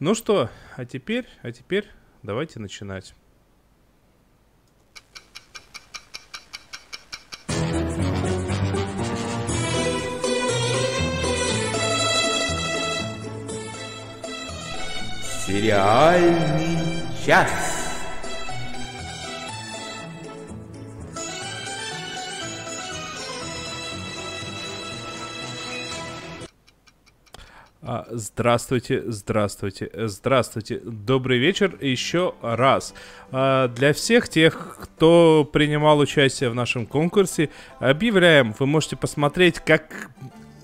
Ну что, а теперь, а теперь давайте начинать. Сериальный час. Здравствуйте, здравствуйте, здравствуйте. Добрый вечер еще раз. А, Для всех тех, кто принимал участие в нашем конкурсе, объявляем, вы можете посмотреть, как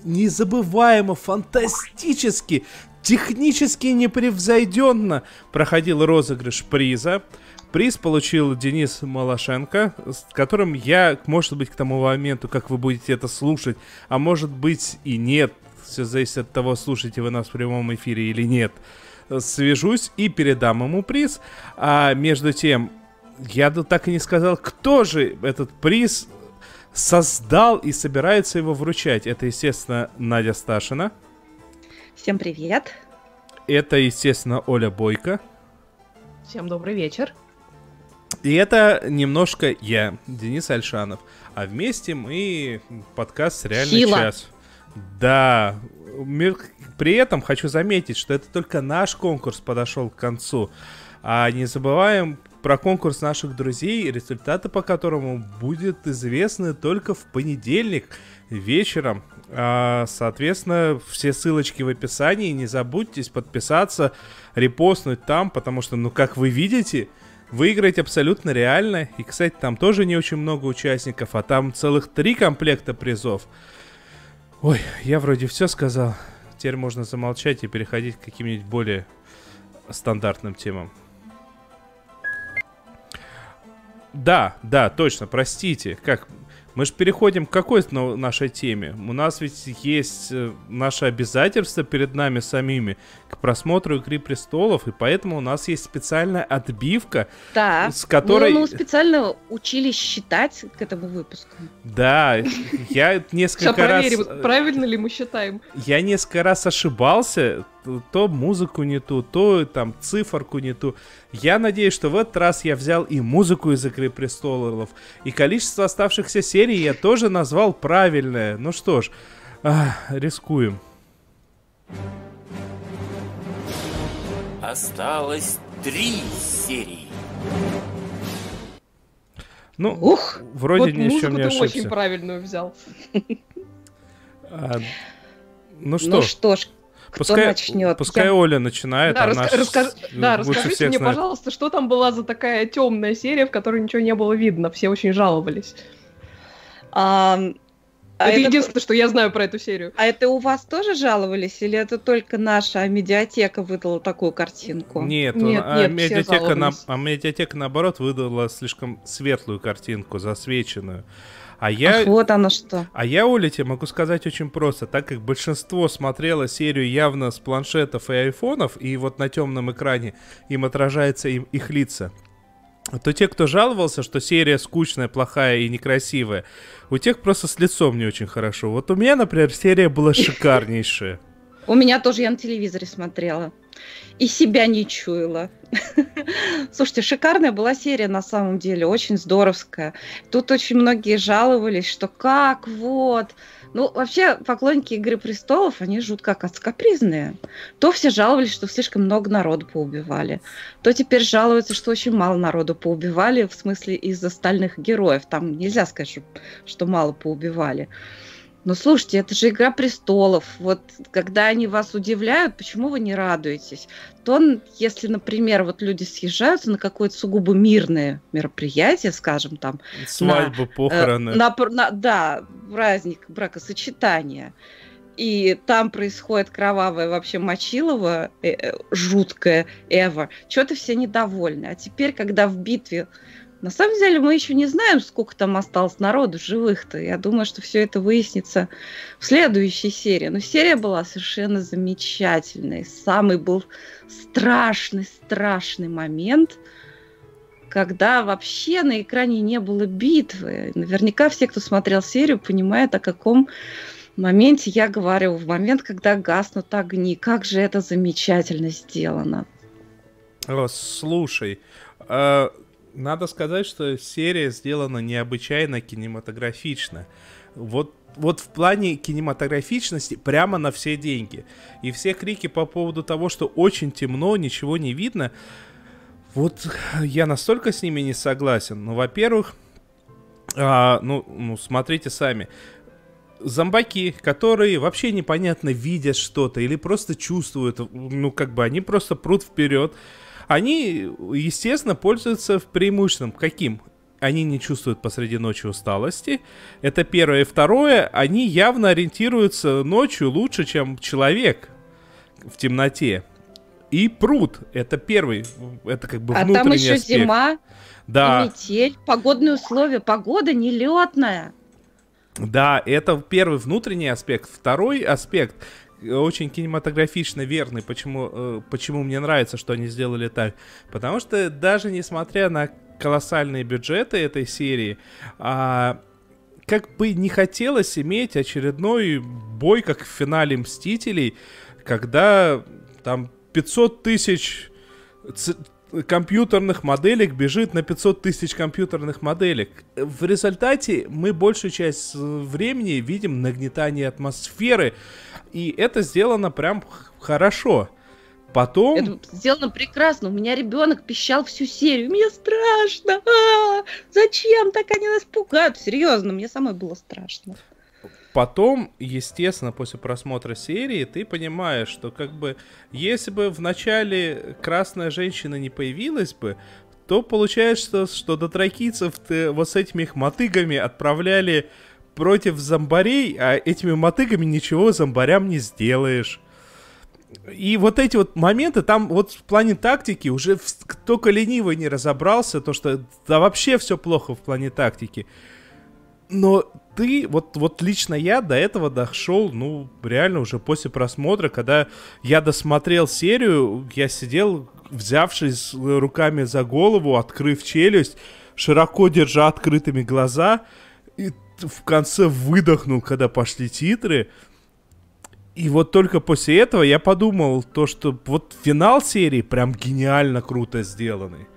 незабываемо, фантастически, технически непревзойденно проходил розыгрыш приза. Приз получил Денис Малашенко, с которым я, может быть, к тому моменту, как вы будете это слушать, а может быть и нет, все зависит от того, слушаете вы нас в прямом эфире или нет, свяжусь и передам ему приз. А между тем, я тут так и не сказал, кто же этот приз создал и собирается его вручать. Это, естественно, Надя Сташина. Всем привет. Это, естественно, Оля Бойко. Всем добрый вечер. И это немножко я, Денис Альшанов. А вместе мы подкаст «Реальный Сила. час». Да. При этом хочу заметить, что это только наш конкурс подошел к концу. А не забываем про конкурс наших друзей, результаты по которому будет известны только в понедельник вечером. А, соответственно, все ссылочки в описании. Не забудьте подписаться, репостнуть там, потому что, ну, как вы видите, выиграть абсолютно реально. И, кстати, там тоже не очень много участников, а там целых три комплекта призов. Ой, я вроде все сказал. Теперь можно замолчать и переходить к каким-нибудь более стандартным темам. Да, да, точно, простите. Как? Мы же переходим к какой ну, нашей теме. У нас ведь есть э, наше обязательство перед нами самими к просмотру «Игры престолов», и поэтому у нас есть специальная отбивка, Да. с которой... Мы, мы специально учились считать к этому выпуску. Да, я несколько раз... проверим, э, правильно ли мы считаем. Я несколько раз ошибался, то- музыку не ту, то там циферку не ту. Я надеюсь, что в этот раз я взял и музыку из «Игры престолов», и количество оставшихся серий я тоже назвал правильное. Ну что ж, а, рискуем. Осталось три серии. Ну, Ух! вроде вот ни в музыку чем не ты очень ошибся. правильную взял. А, ну что, ну что ж, кто пускай, начнет? пускай Я- Оля начинает, Да, она раска- раска- с- да, расскажите всех мне, знает. пожалуйста, что там была за такая темная серия, в которой ничего не было видно. Все очень жаловались. А, а это, это, единственное, что я знаю про эту серию. а это у вас тоже жаловались, или это только наша медиатека выдала такую картинку? Нет, Нет, он- а, нет, все медиатека, на, а медиатека наоборот выдала слишком светлую картинку, засвеченную. А я, Ах, вот оно что. а я, Оля, тебе могу сказать очень просто. Так как большинство смотрело серию явно с планшетов и айфонов, и вот на темном экране им отражается им, их лица, то те, кто жаловался, что серия скучная, плохая и некрасивая, у тех просто с лицом не очень хорошо. Вот у меня, например, серия была шикарнейшая. У меня тоже я на телевизоре смотрела. И себя не чуяла. Слушайте, шикарная была серия на самом деле, очень здоровская. Тут очень многие жаловались, что как вот. Ну, вообще, поклонники Игры престолов, они жутко оказывается капризные. То все жаловались, что слишком много народу поубивали. То теперь жалуются, что очень мало народу поубивали, в смысле из остальных героев. Там нельзя сказать, что, что мало поубивали. Но слушайте, это же Игра престолов. Вот когда они вас удивляют, почему вы не радуетесь? То, если, например, вот люди съезжаются на какое-то сугубо мирное мероприятие, скажем, там, Свадьбы, э, похороны. на пр- на- да, праздник бракосочетания, и там происходит кровавое вообще мочилово, э, э, жуткое, ever, что-то все недовольны. А теперь, когда в битве на самом деле мы еще не знаем, сколько там осталось народу живых-то. Я думаю, что все это выяснится в следующей серии. Но серия была совершенно замечательной. Самый был страшный, страшный момент, когда вообще на экране не было битвы. Наверняка все, кто смотрел серию, понимают, о каком моменте я говорю, в момент, когда гаснут огни, как же это замечательно сделано. О, слушай, э, надо сказать, что серия сделана необычайно кинематографично. Вот вот в плане кинематографичности прямо на все деньги. И все крики по поводу того, что очень темно, ничего не видно, вот я настолько с ними не согласен. Ну, во-первых, а, ну, ну, смотрите сами. Зомбаки, которые вообще непонятно видят что-то или просто чувствуют, ну, как бы они просто прут вперед, они, естественно, пользуются преимуществом. Каким? Они не чувствуют посреди ночи усталости. Это первое. И второе, они явно ориентируются ночью лучше, чем человек в темноте. И пруд. Это первый. Это как бы а внутренний там еще аспект. зима, Да. метель, погодные условия. Погода нелетная. Да, это первый внутренний аспект. Второй аспект очень кинематографично верный. Почему, э, почему мне нравится, что они сделали так? Потому что даже несмотря на колоссальные бюджеты этой серии, а, как бы не хотелось иметь очередной бой, как в финале Мстителей, когда там 500 тысяч компьютерных моделек бежит на 500 тысяч компьютерных моделек. В результате мы большую часть времени видим нагнетание атмосферы, и это сделано прям хорошо. Потом... Это сделано прекрасно. У меня ребенок пищал всю серию. Мне страшно. А, зачем так они нас пугают? Серьезно, мне самой было страшно. Потом, естественно, после просмотра серии, ты понимаешь, что как бы, если бы в начале красная женщина не появилась бы, то получается, что дотракийцев вот с этими их мотыгами отправляли против зомбарей, а этими мотыгами ничего зомбарям не сделаешь. И вот эти вот моменты, там вот в плане тактики уже только ленивый не разобрался, то что да вообще все плохо в плане тактики. Но ты, вот, вот лично я до этого дошел, ну, реально уже после просмотра, когда я досмотрел серию, я сидел, взявшись руками за голову, открыв челюсть, широко держа открытыми глаза, и в конце выдохнул, когда пошли титры. И вот только после этого я подумал, то, что вот финал серии прям гениально круто сделанный.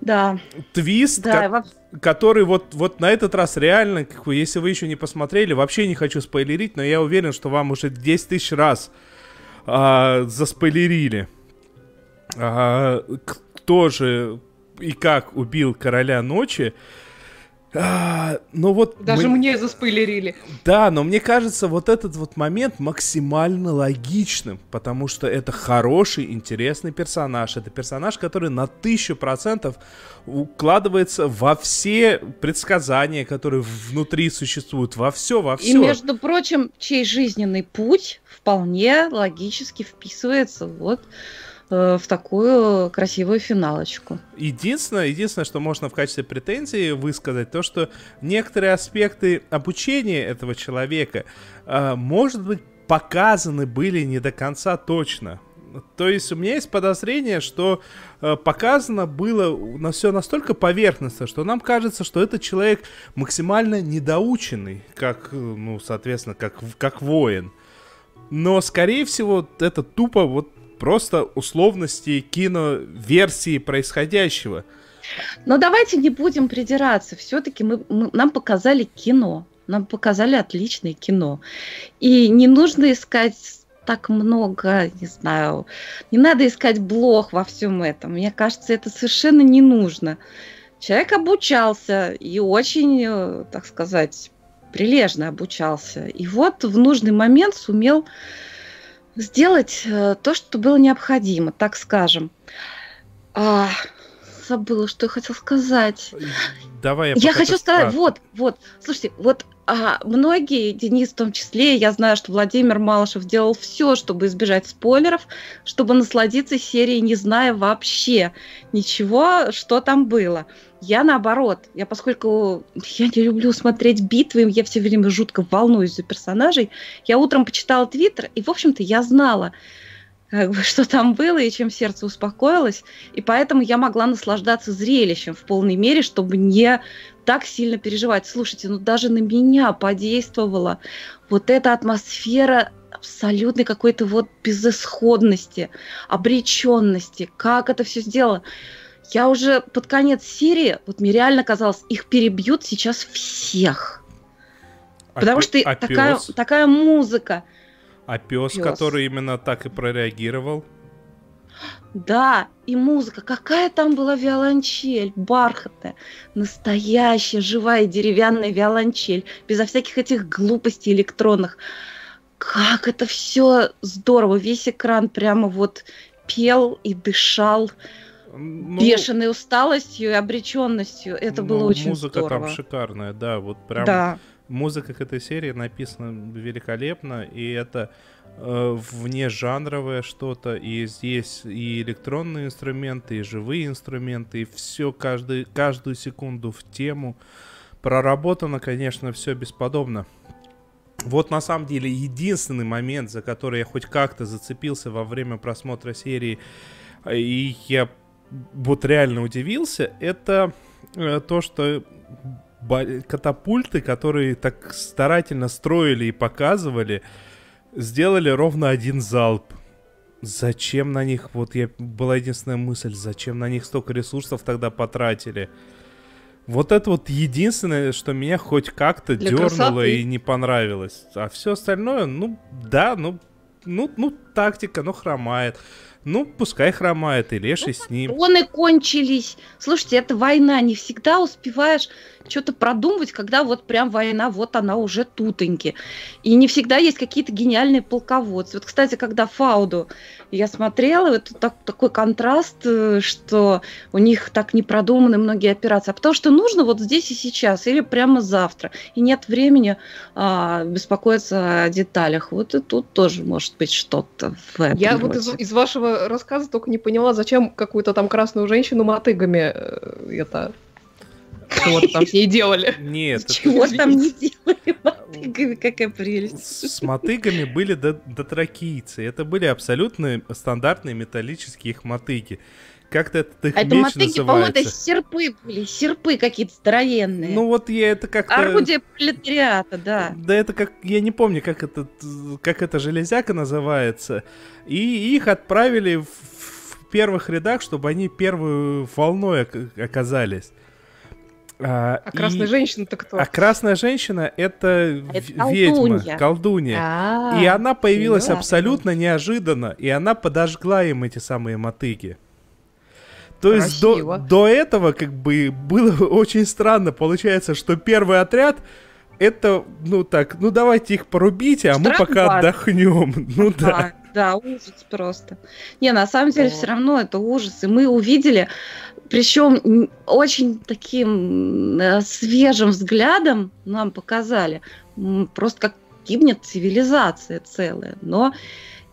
Да, Твист, да, вообще- который вот, вот на этот раз реально, как бы, если вы еще не посмотрели, вообще не хочу спойлерить, но я уверен, что вам уже 10 тысяч раз а, заспойлерили. А, кто же и как убил короля ночи. А, ну вот Даже мы- мне заспойлерили. да, но мне кажется, вот этот вот момент максимально логичным, потому что это хороший, интересный персонаж. Это персонаж, который на тысячу процентов укладывается во все предсказания, которые внутри существуют, во все, во И, все. между прочим, чей жизненный путь вполне логически вписывается вот э, в такую красивую финалочку. Единственное, единственное, что можно в качестве претензии высказать, то, что некоторые аспекты обучения этого человека, а, может быть, показаны были не до конца точно. То есть у меня есть подозрение, что э, показано было на все настолько поверхностно, что нам кажется, что этот человек максимально недоученный, как, э, ну, соответственно, как, как воин. Но, скорее всего, это тупо вот просто условности киноверсии происходящего. Но давайте не будем придираться. Все-таки мы, мы- нам показали кино. Нам показали отличное кино. И не нужно искать так много, не знаю, не надо искать блох во всем этом. Мне кажется, это совершенно не нужно. Человек обучался и очень, э, так сказать, прилежно обучался. И вот в нужный момент сумел сделать э, то, что было необходимо, так скажем. А, забыла, что я хотела сказать. Давай я, Я хочу сказать, спрашиваешь. вот, вот, слушайте, вот а, многие, Денис в том числе, я знаю, что Владимир Малышев делал все, чтобы избежать спойлеров, чтобы насладиться серией, не зная вообще ничего, что там было. Я наоборот, я поскольку я не люблю смотреть битвы, я все время жутко волнуюсь за персонажей, я утром почитала твиттер, и, в общем-то, я знала, как бы, что там было и чем сердце успокоилось. И поэтому я могла наслаждаться зрелищем в полной мере, чтобы не так сильно переживать. Слушайте, ну даже на меня подействовала вот эта атмосфера абсолютной какой-то вот безысходности, обреченности. Как это все сделано? Я уже под конец серии, вот мне реально казалось, их перебьют сейчас всех. А Потому пе- что а такая, пёс? такая музыка. А пес, Пёс. который именно так и прореагировал. Да, и музыка. Какая там была виолончель, бархатная, настоящая, живая деревянная виолончель, безо всяких этих глупостей электронных. Как это все здорово. Весь экран прямо вот пел и дышал Ну, бешеной усталостью и обреченностью. Это было ну, очень Музыка здорово. там шикарная, да, вот прям Да. музыка к этой серии написана великолепно, и это э, внежанровое что-то, и здесь и электронные инструменты, и живые инструменты, и все каждый, каждую секунду в тему. Проработано, конечно, все бесподобно. Вот на самом деле единственный момент, за который я хоть как-то зацепился во время просмотра серии, э, и я вот реально удивился, это э, то, что катапульты, которые так старательно строили и показывали, сделали ровно один залп. Зачем на них, вот я была единственная мысль, зачем на них столько ресурсов тогда потратили? Вот это вот единственное, что меня хоть как-то Для дернуло красоты. и не понравилось. А все остальное, ну да, ну, ну, ну тактика, ну хромает. Ну, пускай хромает, и леший с ним. Патроны кончились. Слушайте, это война. Не всегда успеваешь что-то продумывать, когда вот прям война, вот она уже тутоньки. И не всегда есть какие-то гениальные полководцы. Вот, кстати, когда Фауду я смотрела, это так- такой контраст, э, что у них так не продуманы многие операции. А потому что нужно вот здесь и сейчас, или прямо завтра. И нет времени а, беспокоиться о деталях. Вот и тут тоже может быть что-то в этом Я вот из, роде. из вашего рассказа только не поняла, зачем какую-то там красную женщину мотыгами э, это что-то там с ней делали. Нет, это- Чего там не делали мотыгами, какая прелесть. С мотыгами были до- дотракийцы. Это были абсолютно стандартные металлические их мотыги. Как-то этот их А это меч мотыги, по-моему, это серпы были, серпы какие-то здоровенные. Ну вот я это как-то... Орудие пролетариата, да. Да это как... Я не помню, как это, как эта железяка называется. И их отправили в, первых рядах, чтобы они первую волной ок- оказались. А, А и- красная женщина-то кто? А красная женщина это, Это ведьма, колдунья. колдунья. А, И она появилась да. абсолютно неожиданно, и она подожгла им эти самые мотыги. То есть до, Красиво. до этого как бы было очень странно. Получается, что первый отряд это, ну так, ну давайте их порубите, а мы пока отдохнем. Ну да. Да, да, ужас просто. Не, на самом деле О. все равно это ужас. И мы увидели, причем очень таким э, свежим взглядом нам показали, просто как гибнет цивилизация целая. Но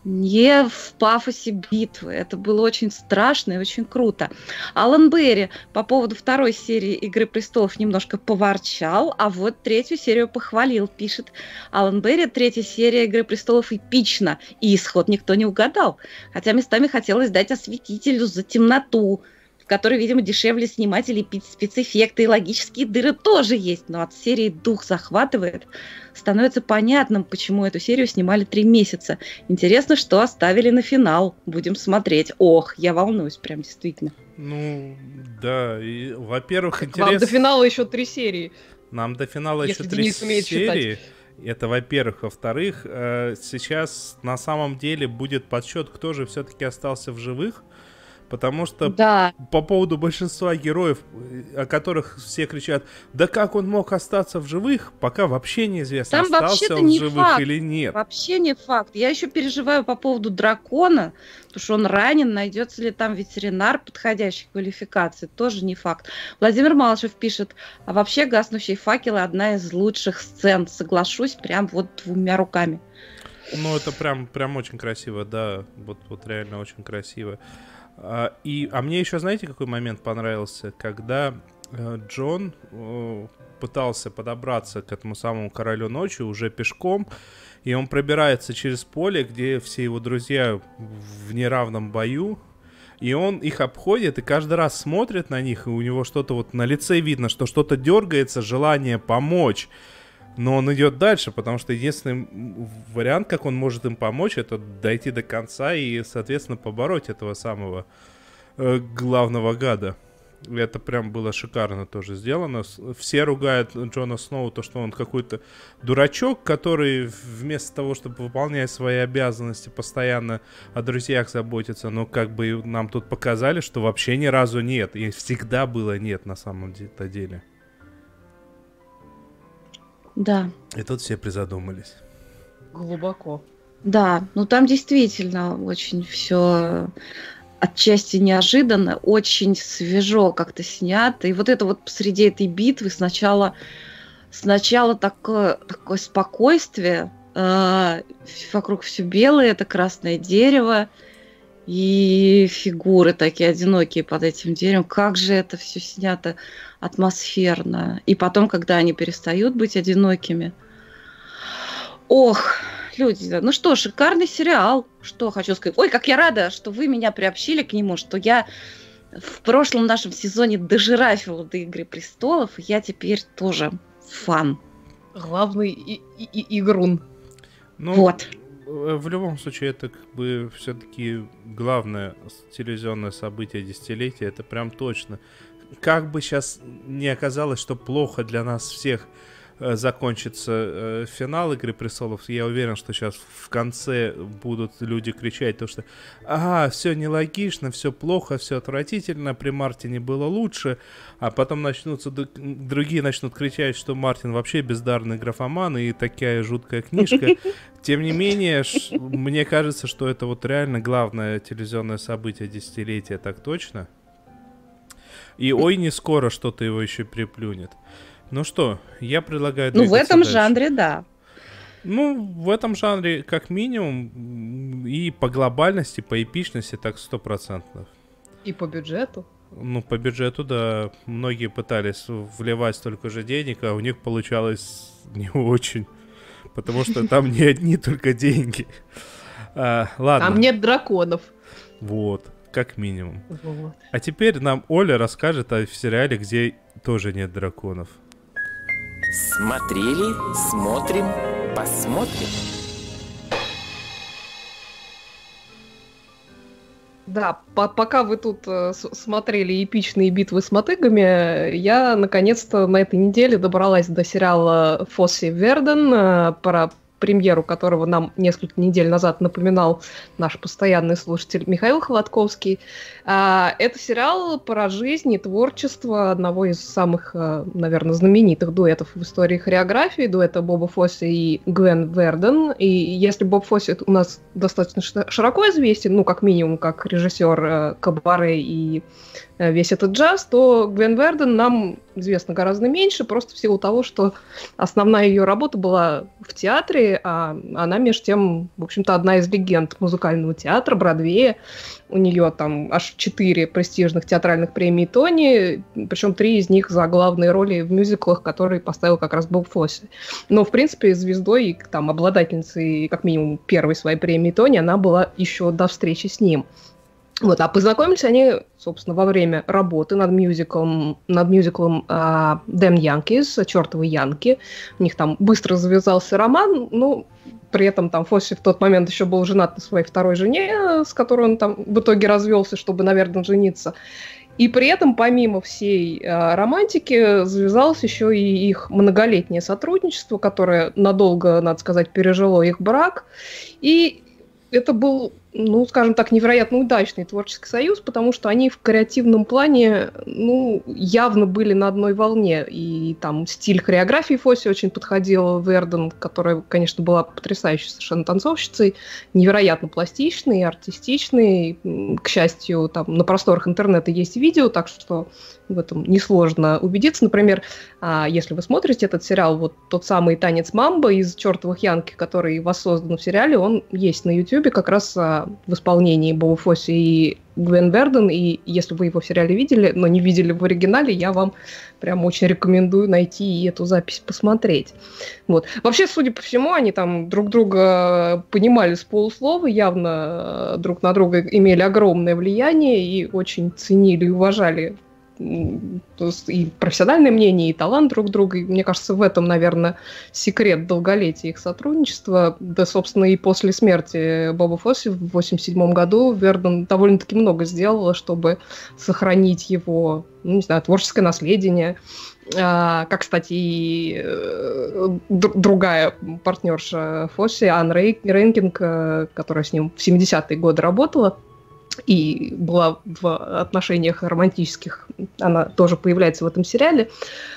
не в пафосе битвы. Это было очень страшно и очень круто. Алан Берри по поводу второй серии «Игры престолов» немножко поворчал, а вот третью серию похвалил. Пишет Алан Берри, третья серия «Игры престолов» эпична, и исход никто не угадал. Хотя местами хотелось дать осветителю за темноту, в которой, видимо, дешевле снимать и лепить спецэффекты, и логические дыры тоже есть, но от серии дух захватывает. Становится понятным, почему эту серию снимали три месяца. Интересно, что оставили на финал. Будем смотреть. Ох, я волнуюсь прям действительно. Ну, да. И, во-первых, интересно... до финала еще три серии. Нам до финала Если еще три Денис умеет читать. серии. Это, во-первых. Во-вторых, э, сейчас на самом деле будет подсчет, кто же все-таки остался в живых. Потому что Да, по поводу большинства героев, э, о которых все кричат, да как он мог остаться в живых, пока вообще неизвестно, Там остался он в не живых факт. или нет. Вообще не факт. Я еще переживаю по поводу дракона, потому что он ранен, найдется ли там ветеринар подходящей квалификации, тоже не факт. Владимир Малышев пишет, а вообще «Гаснущие факелы» одна из лучших сцен, соглашусь, прям вот двумя руками. Ну, это прям, прям очень красиво, да. Вот, вот реально очень красиво. А, и, а мне еще, знаете, какой момент понравился? Когда э, Джон э, пытался подобраться к этому самому королю ночи уже пешком, и он пробирается через поле, где все его друзья в неравном бою, и он их обходит и каждый раз смотрит на них, и у него что-то вот на лице видно, что что-то дергается, желание помочь. Но он идет дальше, потому что единственный вариант, как он может им помочь, это дойти до конца и, соответственно, побороть этого самого э, главного гада. Это прям было шикарно тоже сделано. Все ругают Джона Сноу, то, что он какой-то дурачок, который вместо того, чтобы выполнять свои обязанности, постоянно о друзьях заботится. Но как бы нам тут показали, что вообще ни разу нет. И всегда было нет на самом деле. Да. И тут все призадумались. Глубоко. Да, ну там действительно очень все отчасти неожиданно, очень свежо как-то снято. И вот это вот посреди этой битвы сначала, сначала такое, такое спокойствие, э, вокруг все белое, это красное дерево, и фигуры такие одинокие под этим деревом. Как же это все снято атмосферно. И потом, когда они перестают быть одинокими. Ох, люди, ну что, шикарный сериал. Что хочу сказать. Ой, как я рада, что вы меня приобщили к нему, что я в прошлом нашем сезоне дожирафила до Игры престолов, и я теперь тоже фан. Главный и, и, и игрун. Ну, вот. В любом случае, это как бы все-таки главное телевизионное событие десятилетия, это прям точно. Как бы сейчас не оказалось, что плохо для нас всех – Э, закончится э, финал Игры престолов, я уверен, что сейчас в конце будут люди кричать, то что ага, все нелогично, все плохо, все отвратительно, при Мартине было лучше, а потом начнутся другие начнут кричать, что Мартин вообще бездарный графоман и такая жуткая книжка. Тем не менее, мне кажется, что это вот реально главное телевизионное событие десятилетия, так точно. И ой, не скоро что-то его еще приплюнет. Ну что, я предлагаю... Ну, в этом дальше. жанре, да. Ну, в этом жанре, как минимум, и по глобальности, по эпичности, так сто процентов. И по бюджету? Ну, по бюджету, да. Многие пытались вливать столько же денег, а у них получалось не очень. Потому что там не одни только деньги. А, ладно. Там нет драконов. Вот, как минимум. Вот. А теперь нам Оля расскажет о сериале, где тоже нет драконов. Смотрели, смотрим, посмотрим. Да, по пока вы тут э, смотрели эпичные битвы с мотыгами, я наконец-то на этой неделе добралась до сериала Фосси Верден э, про премьеру которого нам несколько недель назад напоминал наш постоянный слушатель Михаил Холодковский. А, это сериал про жизнь и творчество одного из самых, э, наверное, знаменитых дуэтов в истории хореографии, дуэта Боба Фосси и Гвен Верден. И если Боб Фосси у нас достаточно широко известен, ну, как минимум, как режиссер э, Кабаре и Э, весь этот джаз, то Гвен Верден нам известно гораздо меньше, просто в силу того, что основная ее работа была в театре, а она, между тем, в общем-то, одна из легенд музыкального театра, Бродвея. У нее там аж четыре престижных театральных премии Тони, причем три из них за главные роли в мюзиклах, которые поставил как раз Боб Фосси. Но, в принципе, звездой и там обладательницей, как минимум, первой своей премии Тони она была еще до встречи с ним. Вот, а познакомились они, собственно, во время работы над мюзиклом, над мюзиклом Damn Yankees, «Чертовы Янки». У них там быстро завязался роман, ну, при этом там Фосси в тот момент еще был женат на своей второй жене, с которой он там в итоге развелся, чтобы, наверное, жениться. И при этом, помимо всей э, романтики, завязалось еще и их многолетнее сотрудничество, которое надолго, надо сказать, пережило их брак. И это был ну, скажем так, невероятно удачный творческий союз, потому что они в креативном плане, ну, явно были на одной волне. И там стиль хореографии Фоси очень подходил Верден, которая, конечно, была потрясающей совершенно танцовщицей, невероятно пластичный, артистичный. К счастью, там на просторах интернета есть видео, так что в этом несложно убедиться. Например, а, если вы смотрите этот сериал, вот тот самый танец Мамба из «Чертовых Янки», который воссоздан в сериале, он есть на Ютубе как раз а, в исполнении Боба Фосси и Гвен Верден, и если вы его в сериале видели, но не видели в оригинале, я вам прям очень рекомендую найти и эту запись посмотреть. Вот. Вообще, судя по всему, они там друг друга понимали с полуслова, явно э, друг на друга имели огромное влияние и очень ценили и уважали и профессиональное мнение, и талант друг друга. И мне кажется, в этом, наверное, секрет долголетия их сотрудничества. Да, собственно, и после смерти Боба Фосси в 87 году Верден довольно-таки много сделала, чтобы сохранить его, ну, не знаю, творческое наследие. А, как, кстати, и э, другая партнерша Фосси, Ан Рейнкинг, э, которая с ним в 70-е годы работала, и была в отношениях романтических, она тоже появляется в этом сериале.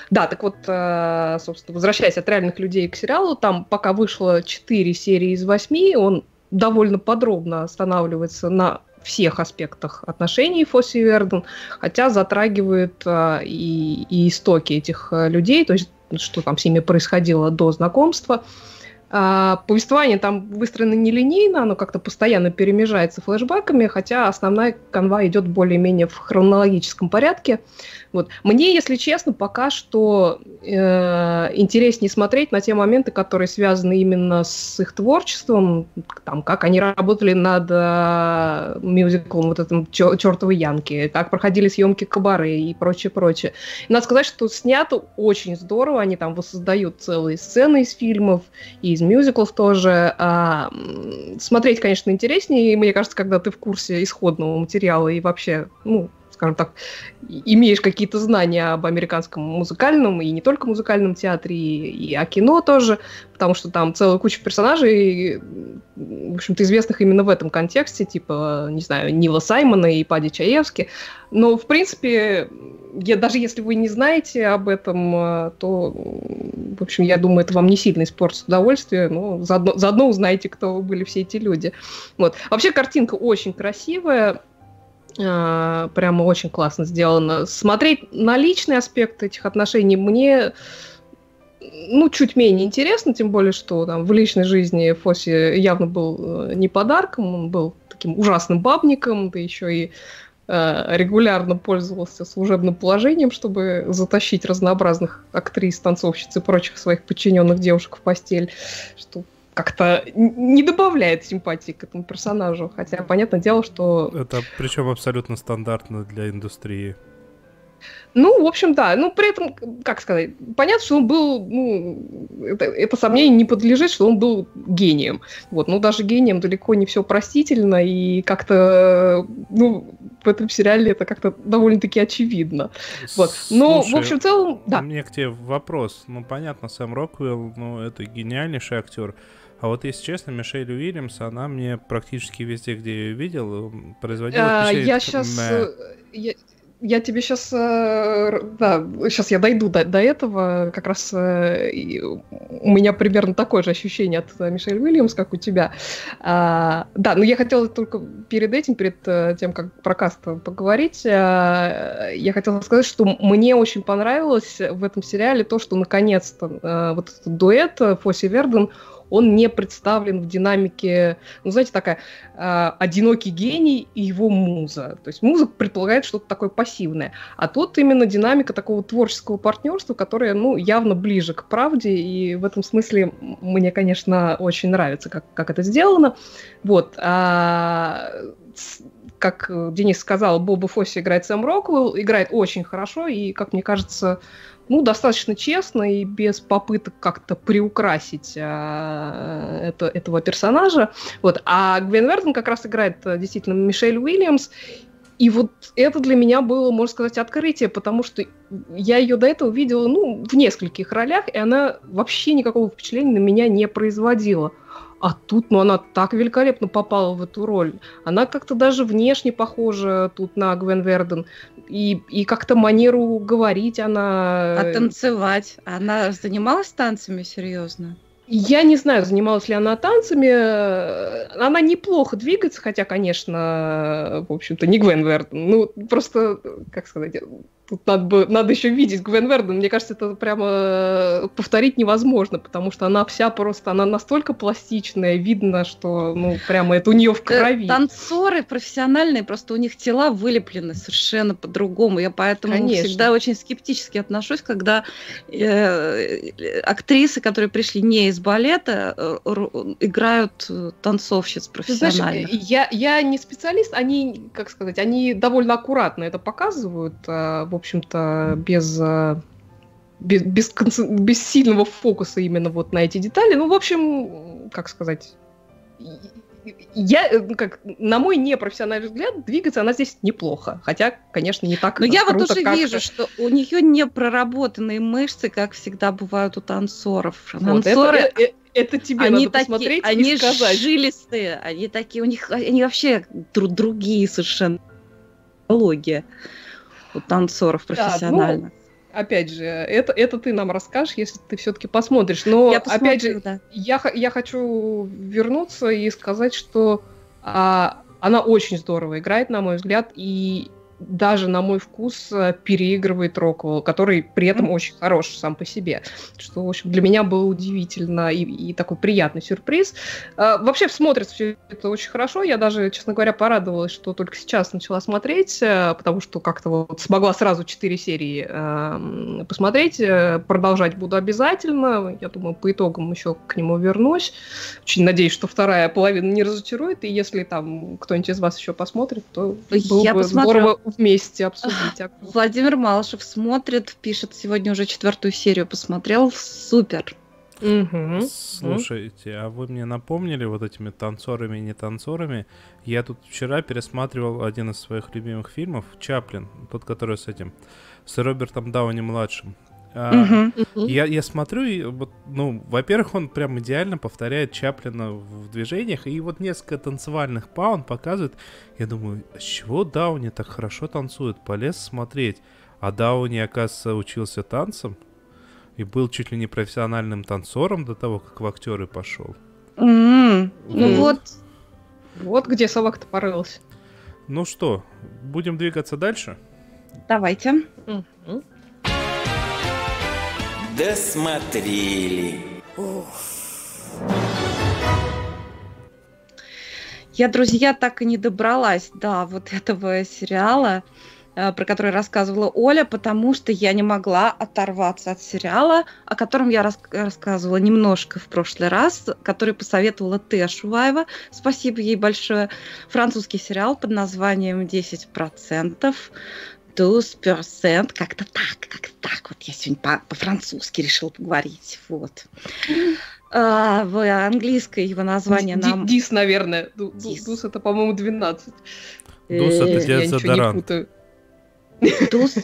Да, так вот, э, собственно, возвращаясь от реальных людей к сериалу, там пока вышло 4 серии из 8, он довольно подробно останавливается на всех аспектах отношений Фосси и Верден, хотя затрагивает а, и, и истоки этих э, людей, то есть что там с ними происходило до знакомства. А, повествование там выстроено нелинейно, оно как-то постоянно перемежается флешбэками, хотя основная канва идет более-менее в хронологическом порядке. Вот. Мне, если честно, пока что э, интереснее смотреть на те моменты, которые связаны именно с их творчеством, там, как они работали над э, мюзиклом вот этим чертовой Янки, как проходили съемки Кабары и прочее, прочее. Надо сказать, что снято очень здорово, они там воссоздают целые сцены из фильмов и из мюзиклов тоже. А, смотреть, конечно, интереснее, и мне кажется, когда ты в курсе исходного материала и вообще, ну, скажем так, имеешь какие-то знания об американском музыкальном и не только музыкальном театре, и, и о кино тоже, потому что там целая куча персонажей, в общем-то, известных именно в этом контексте, типа, не знаю, Нила Саймона и Пади Чаевски. Но, в принципе, я, даже если вы не знаете об этом, э, то, в общем, я думаю, это вам не сильно испортит удовольствие, но заодно, заодно узнаете, кто были все эти люди. Вот. Вообще картинка очень красивая, а, прямо очень классно сделано. Смотреть на личный аспект этих отношений мне ну, чуть менее интересно, тем более, что там в личной жизни Фоси явно был э, не подарком, он был таким ужасным бабником, да еще и э, регулярно пользовался служебным положением, чтобы затащить разнообразных актрис, танцовщиц и прочих своих подчиненных девушек в постель, что как-то не добавляет симпатии к этому персонажу. Хотя, понятное дело, что... Это причем абсолютно стандартно для индустрии. Ну, в общем, да. Ну, при этом, как сказать, понятно, что он был, ну, это, это сомнение не подлежит, что он был гением. Вот, ну, даже гением далеко не все простительно, и как-то, ну, в этом сериале это как-то довольно-таки очевидно. Вот. Но, Слушай, в общем, в целом, да. У меня к тебе вопрос. Ну, понятно, Сэм Роквелл, ну, это гениальнейший актер. А вот, если честно, Мишель Уильямс, она мне практически везде, где я ее видел, производила а, Я сейчас... Э, я, я тебе сейчас, э, да, сейчас я дойду до, до этого, как раз э, у меня примерно такое же ощущение от Мишель Уильямс, как у тебя. А, да, но я хотела только перед этим, перед тем, как про каст поговорить, я хотела сказать, что мне очень понравилось в этом сериале то, что наконец-то вот этот дуэт Фоси Верден, он не представлен в динамике, ну, знаете, такая э, одинокий гений и его муза. То есть муза предполагает что-то такое пассивное. А тут именно динамика такого творческого партнерства, которое, ну, явно ближе к правде, и в этом смысле мне, конечно, очень нравится, как, как это сделано. Вот. А, как Денис сказал, Боба Фосси играет Сэм Роквелл, играет очень хорошо, и, как мне кажется, ну, достаточно честно и без попыток как-то приукрасить а, это, этого персонажа. Вот. А Гвен Верден как раз играет а, действительно Мишель Уильямс, и вот это для меня было, можно сказать, открытие, потому что я ее до этого видела, ну, в нескольких ролях, и она вообще никакого впечатления на меня не производила. А тут, ну, она так великолепно попала в эту роль. Она как-то даже внешне похожа тут на Гвен Верден. И, и как-то манеру говорить она... А танцевать? Она занималась танцами, серьезно? Я не знаю, занималась ли она танцами. Она неплохо двигается, хотя, конечно, в общем-то, не Гвен Верден. Ну, просто, как сказать, Тут надо, бы, надо еще видеть Гвен Верден. Мне кажется, это прямо э, повторить невозможно, потому что она вся просто, она настолько пластичная, видно, что, ну, прямо это у нее в крови. Танцоры профессиональные, просто у них тела вылеплены совершенно по-другому. Я поэтому Конечно. всегда очень скептически отношусь, когда э, актрисы, которые пришли не из балета, э, играют танцовщиц профессионально. Знаешь, я, я не специалист, они, как сказать, они довольно аккуратно это показывают, в общем-то, без э, без, без, без сильного фокуса именно вот на эти детали. Ну, в общем, как сказать, я, э, ну, как, на мой непрофессиональный взгляд, двигаться она здесь неплохо. Хотя, конечно, не так Но я вот уже как... вижу, что у нее не проработанные мышцы, как всегда бывают у танцоров. Вот, Танцоры... это, это, это тебе они надо такие, посмотреть они и сказать. жилистые, они такие, у них, они вообще друг другие совершенно логия у танцоров профессионально. Да, ну, опять же, это, это ты нам расскажешь, если ты все-таки посмотришь. Но, я посмотрю, опять же, да. я, я хочу вернуться и сказать, что а, она очень здорово играет, на мой взгляд, и даже на мой вкус э, переигрывает Роквелл, который при этом очень хорош сам по себе. Что, в общем, для меня было удивительно и, и такой приятный сюрприз. А, вообще смотрится все это очень хорошо. Я даже, честно говоря, порадовалась, что только сейчас начала смотреть, э, потому что как-то вот смогла сразу четыре серии э, посмотреть. Продолжать буду обязательно. Я думаю, по итогам еще к нему вернусь. Очень надеюсь, что вторая половина не разочарует. И если там кто-нибудь из вас еще посмотрит, то было я бы посмотрю. здорово вместе обсудить. Владимир Малышев смотрит, пишет сегодня уже четвертую серию, посмотрел, супер. Угу. Слушайте, а вы мне напомнили вот этими танцорами и не танцорами? Я тут вчера пересматривал один из своих любимых фильмов, Чаплин, тот, который с этим, с Робертом Дауни я, я смотрю, и вот, ну, во-первых, он прям идеально повторяет Чаплина в движениях, и вот несколько танцевальных па он показывает. Я думаю, с чего Дауни так хорошо танцует? Полез смотреть. А Дауни, оказывается, учился танцам и был чуть ли не профессиональным танцором до того, как в актеры пошел. Mm-hmm. Вот. Ну вот. Вот где собака-то порылась. Ну что, будем двигаться дальше? Давайте. Mm-hmm досмотрели. Я, друзья, так и не добралась до вот этого сериала, э, про который рассказывала Оля, потому что я не могла оторваться от сериала, о котором я рас рассказывала немножко в прошлый раз, который посоветовала Т. Шуваева. Спасибо ей большое. Французский сериал под названием «10%». 12%, как-то так, как-то так. Вот я сегодня по-французски решил поговорить. Вот. А, в английское его название нам... Дис, наверное. Дис. Дус это, по-моему, 12. Дус это дезодорант. Дус,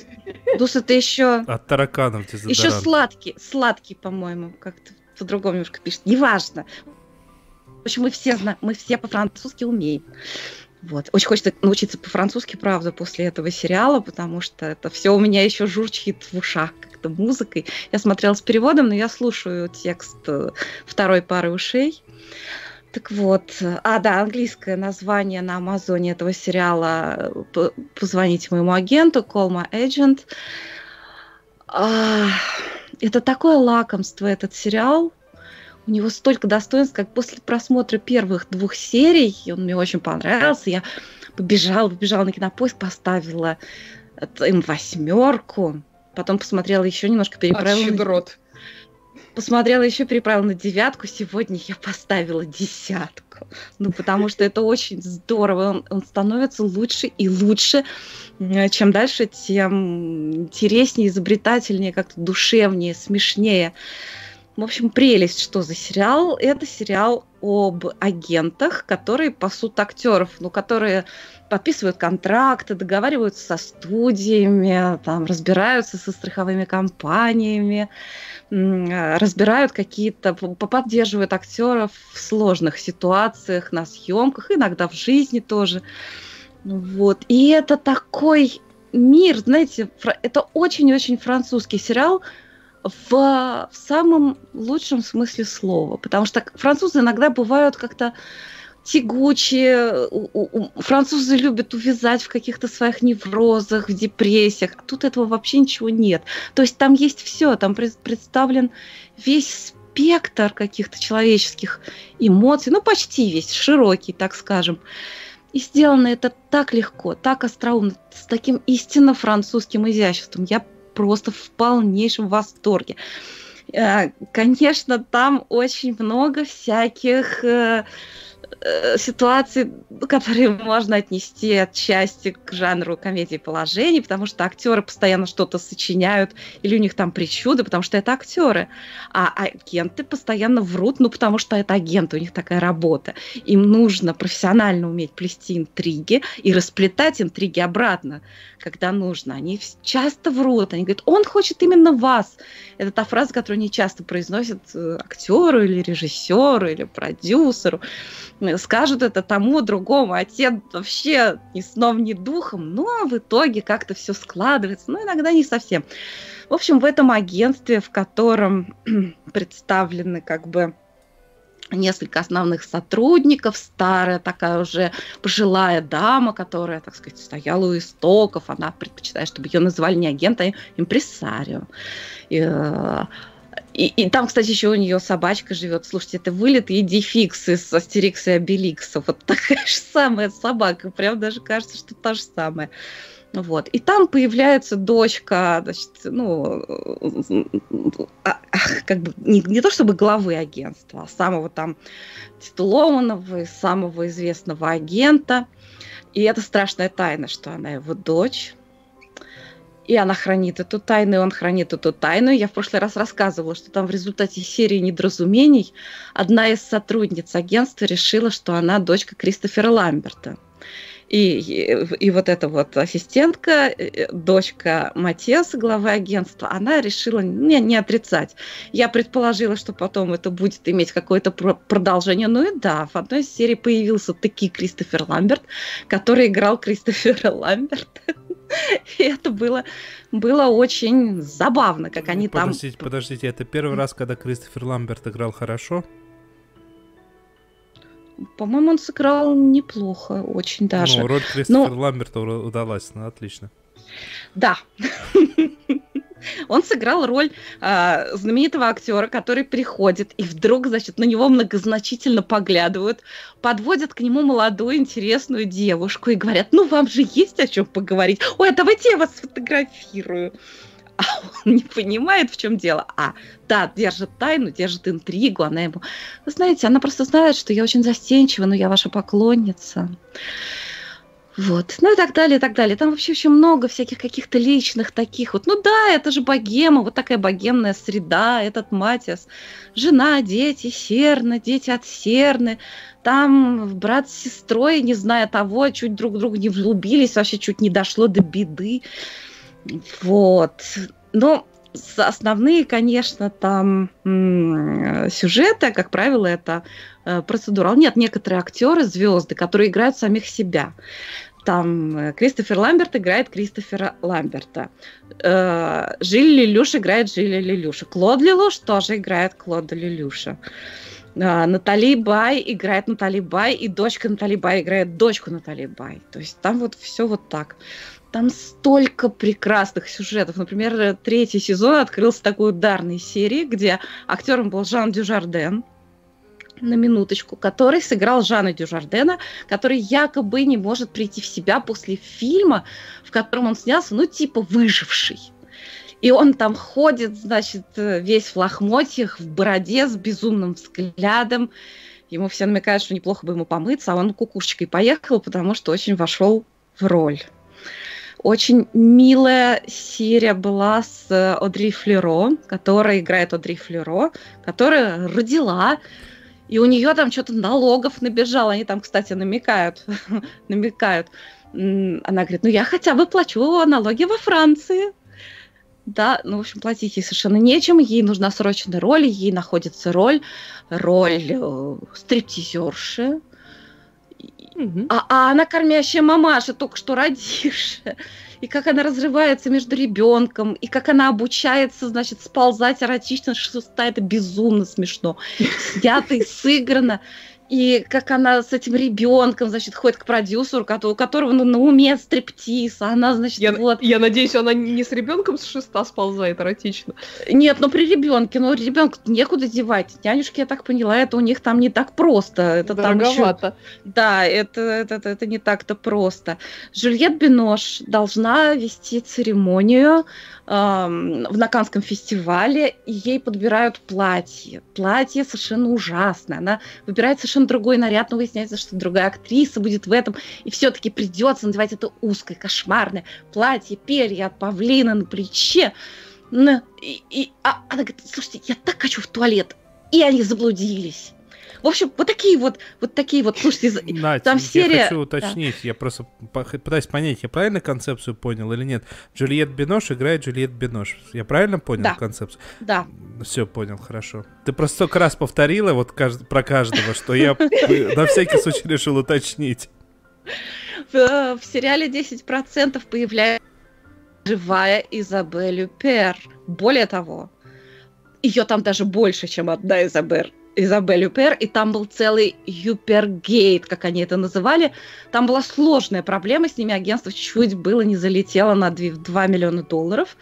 дус это еще... От тараканов дезодорант. Еще сладкий, сладкий, по-моему, как-то по-другому немножко пишет. Неважно. В общем, мы все, знаем, мы все по-французски умеем. Вот. Очень хочется научиться по-французски, правда, после этого сериала, потому что это все у меня еще журчит в ушах как-то музыкой. Я смотрела с переводом, но я слушаю текст э, второй пары ушей. Так вот, а, да, английское название на Амазоне этого сериала «Позвоните моему агенту», «Call my agent». А, это такое лакомство, этот сериал у него столько достоинств, как после просмотра первых двух серий, он мне очень понравился, я побежала, побежала на кинопоиск, поставила им восьмерку, потом посмотрела еще немножко, переправила. Посмотрела еще, переправила на девятку. Сегодня я поставила десятку. Ну, потому что это очень здорово. Он, он становится лучше и лучше. Чем дальше, тем интереснее, изобретательнее, как-то душевнее, смешнее. В общем, прелесть, что за сериал. Это сериал об агентах, которые пасут актеров, ну, которые подписывают контракты, договариваются со студиями, там, разбираются со страховыми компаниями, разбирают какие-то, поддерживают актеров в сложных ситуациях, на съемках, иногда в жизни тоже. Вот. И это такой мир, знаете, это очень-очень французский сериал, в, в самом лучшем смысле слова. Потому что французы иногда бывают как-то тягучие. Французы любят увязать в каких-то своих неврозах, в депрессиях. А тут этого вообще ничего нет. То есть там есть все, там представлен весь спектр каких-то человеческих эмоций, ну почти весь, широкий, так скажем. И сделано это так легко, так остроумно, с таким истинно французским изяществом. Я просто в полнейшем восторге. Э, конечно, там очень много всяких э, Э, ситуации, которые можно отнести отчасти к жанру комедии положений, потому что актеры постоянно что-то сочиняют, или у них там причуды, потому что это актеры. А агенты постоянно врут, ну, потому что это агенты, у них такая работа. Им нужно профессионально уметь плести интриги и расплетать интриги обратно, когда нужно. Они часто врут, они говорят, он хочет именно вас. Это та фраза, которую они часто произносят э, актеру или режиссеру или продюсеру скажут это тому, другому, а те вообще ни сном, ни духом, но ну, а в итоге как-то все складывается, но иногда не совсем. В общем, в этом агентстве, в котором представлены как бы несколько основных сотрудников, старая такая уже пожилая дама, которая, так сказать, стояла у истоков, она предпочитает, чтобы ее называли не агент, а импресарио. И, э, и, и там, кстати, еще у нее собачка живет. Слушайте, это вылет Едификс из Астерикса и Обеликса. Вот такая же самая собака. Прям даже кажется, что та же самая. Вот. И там появляется дочка, значит, ну, а, как бы не, не то чтобы главы агентства, а самого там титулованного, самого известного агента. И это страшная тайна, что она его дочь и она хранит эту тайну, и он хранит эту тайну. Я в прошлый раз рассказывала, что там в результате серии недоразумений одна из сотрудниц агентства решила, что она дочка Кристофера Ламберта. И, и, вот эта вот ассистентка, э, дочка Матеса, главы агентства, она решила не, не отрицать. Я предположила, что потом это будет иметь какое-то продолжение. Ну и да, в одной из серий появился таки Кристофер Ламберт, который играл Кристофера Ламберта. И это было, было очень забавно, как они подождите, там... Подождите, это первый раз, когда Кристофер Ламберт играл хорошо? По-моему, он сыграл неплохо, очень даже. Ну, роль Кристофера Но... Ламберта удалась, ну, отлично. Да. Он сыграл роль э, знаменитого актера, который приходит, и вдруг, значит, на него многозначительно поглядывают, подводят к нему молодую интересную девушку и говорят, ну, вам же есть о чем поговорить. Ой, а давайте я вас сфотографирую. А он не понимает, в чем дело. А, да, держит тайну, держит интригу. Она ему... Вы знаете, она просто знает, что я очень застенчива, но я ваша поклонница. Вот. Ну и так далее, и так далее. Там вообще очень много всяких каких-то личных таких вот. Ну да, это же богема, вот такая богемная среда, этот Матиас. Жена, дети, Серна, дети от Серны. Там брат с сестрой, не зная того, чуть друг друга не влюбились, вообще чуть не дошло до беды. Вот. Но основные, конечно, там сюжеты, как правило, это э, процедурал. Нет, некоторые актеры, звезды, которые играют самих себя. Там э, Кристофер Ламберт играет Кристофера Ламберта. Э, Жиль Лилюш играет Жиля Лилюша. Клод Лилуш тоже играет Клода Лилюша. Э, Натали Бай играет Натали Бай, и дочка Натали Бай играет дочку Натали Бай. То есть там вот все вот так. Там столько прекрасных сюжетов. Например, третий сезон открылся такой ударной серии, где актером был Жан Дюжарден, на минуточку, который сыграл Жана Дюжардена, который якобы не может прийти в себя после фильма, в котором он снялся, ну, типа «Выживший». И он там ходит, значит, весь в лохмотьях, в бороде, с безумным взглядом. Ему все намекают, что неплохо бы ему помыться, а он кукушечкой поехал, потому что очень вошел в роль. Очень милая серия была с Одри Флеро, которая играет Одри Флеро, которая родила и у нее там что-то налогов набежало. Они там, кстати, намекают. намекают. Она говорит, ну я хотя бы плачу налоги во Франции. Да, ну, в общем, платить ей совершенно нечем. Ей нужна срочная роль. Ей находится роль, роль э, стриптизерши. Mm-hmm. А, а она кормящая мамаша, только что родившая и как она разрывается между ребенком, и как она обучается, значит, сползать эротично, что это безумно смешно. Снято и сыграно. И как она с этим ребенком, значит, ходит к продюсеру, у которого ну, на уме стриптиз, а она, значит, я, вот... Я надеюсь, она не с ребенком с шеста сползает эротично. Нет, ну при ребенке, ну ребенка некуда девать. Нянюшки, я так поняла, это у них там не так просто. Это Дороговато. Там еще... Да, это, это, это, это не так-то просто. Жюльет Бинош должна вести церемонию в Наканском фестивале, и ей подбирают платье. Платье совершенно ужасное. Она выбирает совершенно другой наряд, но выясняется, что другая актриса будет в этом, и все-таки придется надевать это узкое, кошмарное платье, перья от павлина на плече. И, и а, она говорит, слушайте, я так хочу в туалет. И они заблудились. В общем, вот такие вот, вот такие вот, слушайте, Надь, там серия... Я хочу уточнить, да. я просто пытаюсь понять, я правильно концепцию понял или нет? Джульет Бинош играет Джульет Бинош. Я правильно понял да. концепцию? Да. Все, понял, хорошо. Ты просто столько раз повторила вот кажд... про каждого, что я на всякий случай решил уточнить. В, в сериале 10% появляется живая Изабель Пер. Более того, ее там даже больше, чем одна Изабель Изабель Юпер, и там был целый Юпергейт, как они это называли. Там была сложная проблема, с ними агентство чуть было не залетело на 2 миллиона долларов.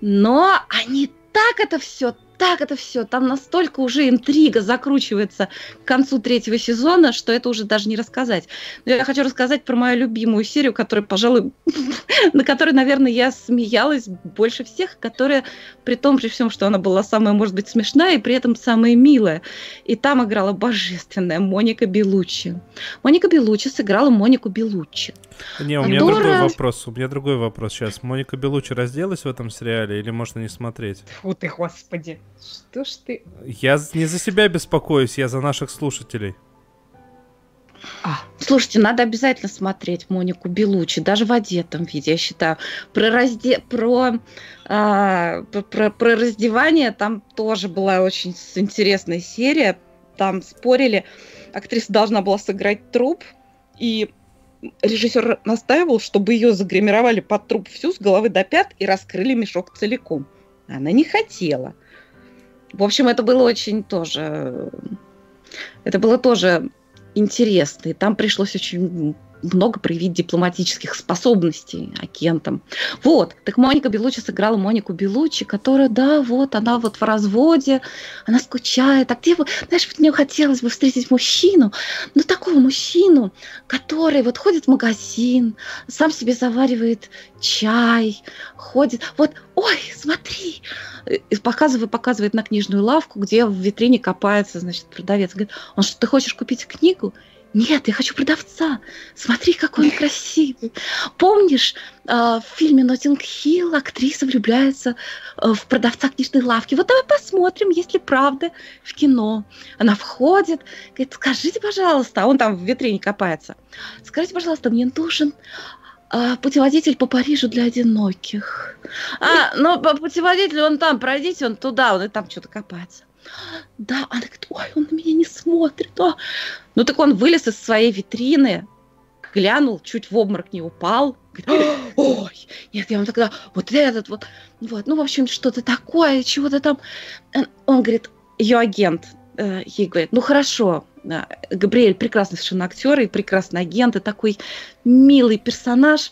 Но они так это все так это все, там настолько уже интрига закручивается к концу третьего сезона, что это уже даже не рассказать. Но я хочу рассказать про мою любимую серию, которая, пожалуй, на которой, наверное, я смеялась больше всех, которая, при том, при всем, что она была самая, может быть, смешная и при этом самая милая. И там играла божественная Моника Белуччи. Моника Белуччи сыграла Монику Белуччи. Не, у меня другой вопрос. У меня другой вопрос сейчас. Моника Белуччи разделась в этом сериале или можно не смотреть? Фу ты, господи. Что ж ты... Я не за себя беспокоюсь, я за наших слушателей. А, слушайте, надо обязательно смотреть Монику Белучи, даже в одетом виде, я считаю. Про, разде... про, а, про, про раздевание там тоже была очень интересная серия. Там спорили, актриса должна была сыграть труп, и режиссер настаивал, чтобы ее загримировали под труп всю с головы до пят и раскрыли мешок целиком. Она не хотела. В общем, это было очень тоже... Это было тоже интересно. И там пришлось очень много проявить дипломатических способностей агентам. Вот, так Моника Белучи сыграла Монику Белучи, которая, да, вот, она вот в разводе, она скучает. А где бы, знаешь, вот мне хотелось бы встретить мужчину, ну, такого мужчину, который вот ходит в магазин, сам себе заваривает чай, ходит, вот, ой, смотри, и показывает, показывает на книжную лавку, где в витрине копается, значит, продавец. Говорит, он что, ты хочешь купить книгу? Нет, я хочу продавца. Смотри, какой он красивый. Помнишь, э, в фильме «Ноттинг Хилл» актриса влюбляется э, в продавца книжной лавки. Вот давай посмотрим, есть ли правда в кино. Она входит, говорит, скажите, пожалуйста, а он там в витрине копается. Скажите, пожалуйста, мне нужен а, путеводитель по Парижу для одиноких. А, ну, путеводитель, он там, пройдите, он туда, он и там что-то копается. Да, она говорит, ой, он на меня не смотрит. А. Ну так он вылез из своей витрины, глянул, чуть в обморок не упал. Говорит, ой, нет, я вам тогда вот этот вот, вот, ну, в общем, что-то такое, чего-то там. Он говорит, ее агент, э, ей говорит, ну, хорошо, э, Габриэль прекрасный совершенно актер и прекрасный агент, и такой милый персонаж.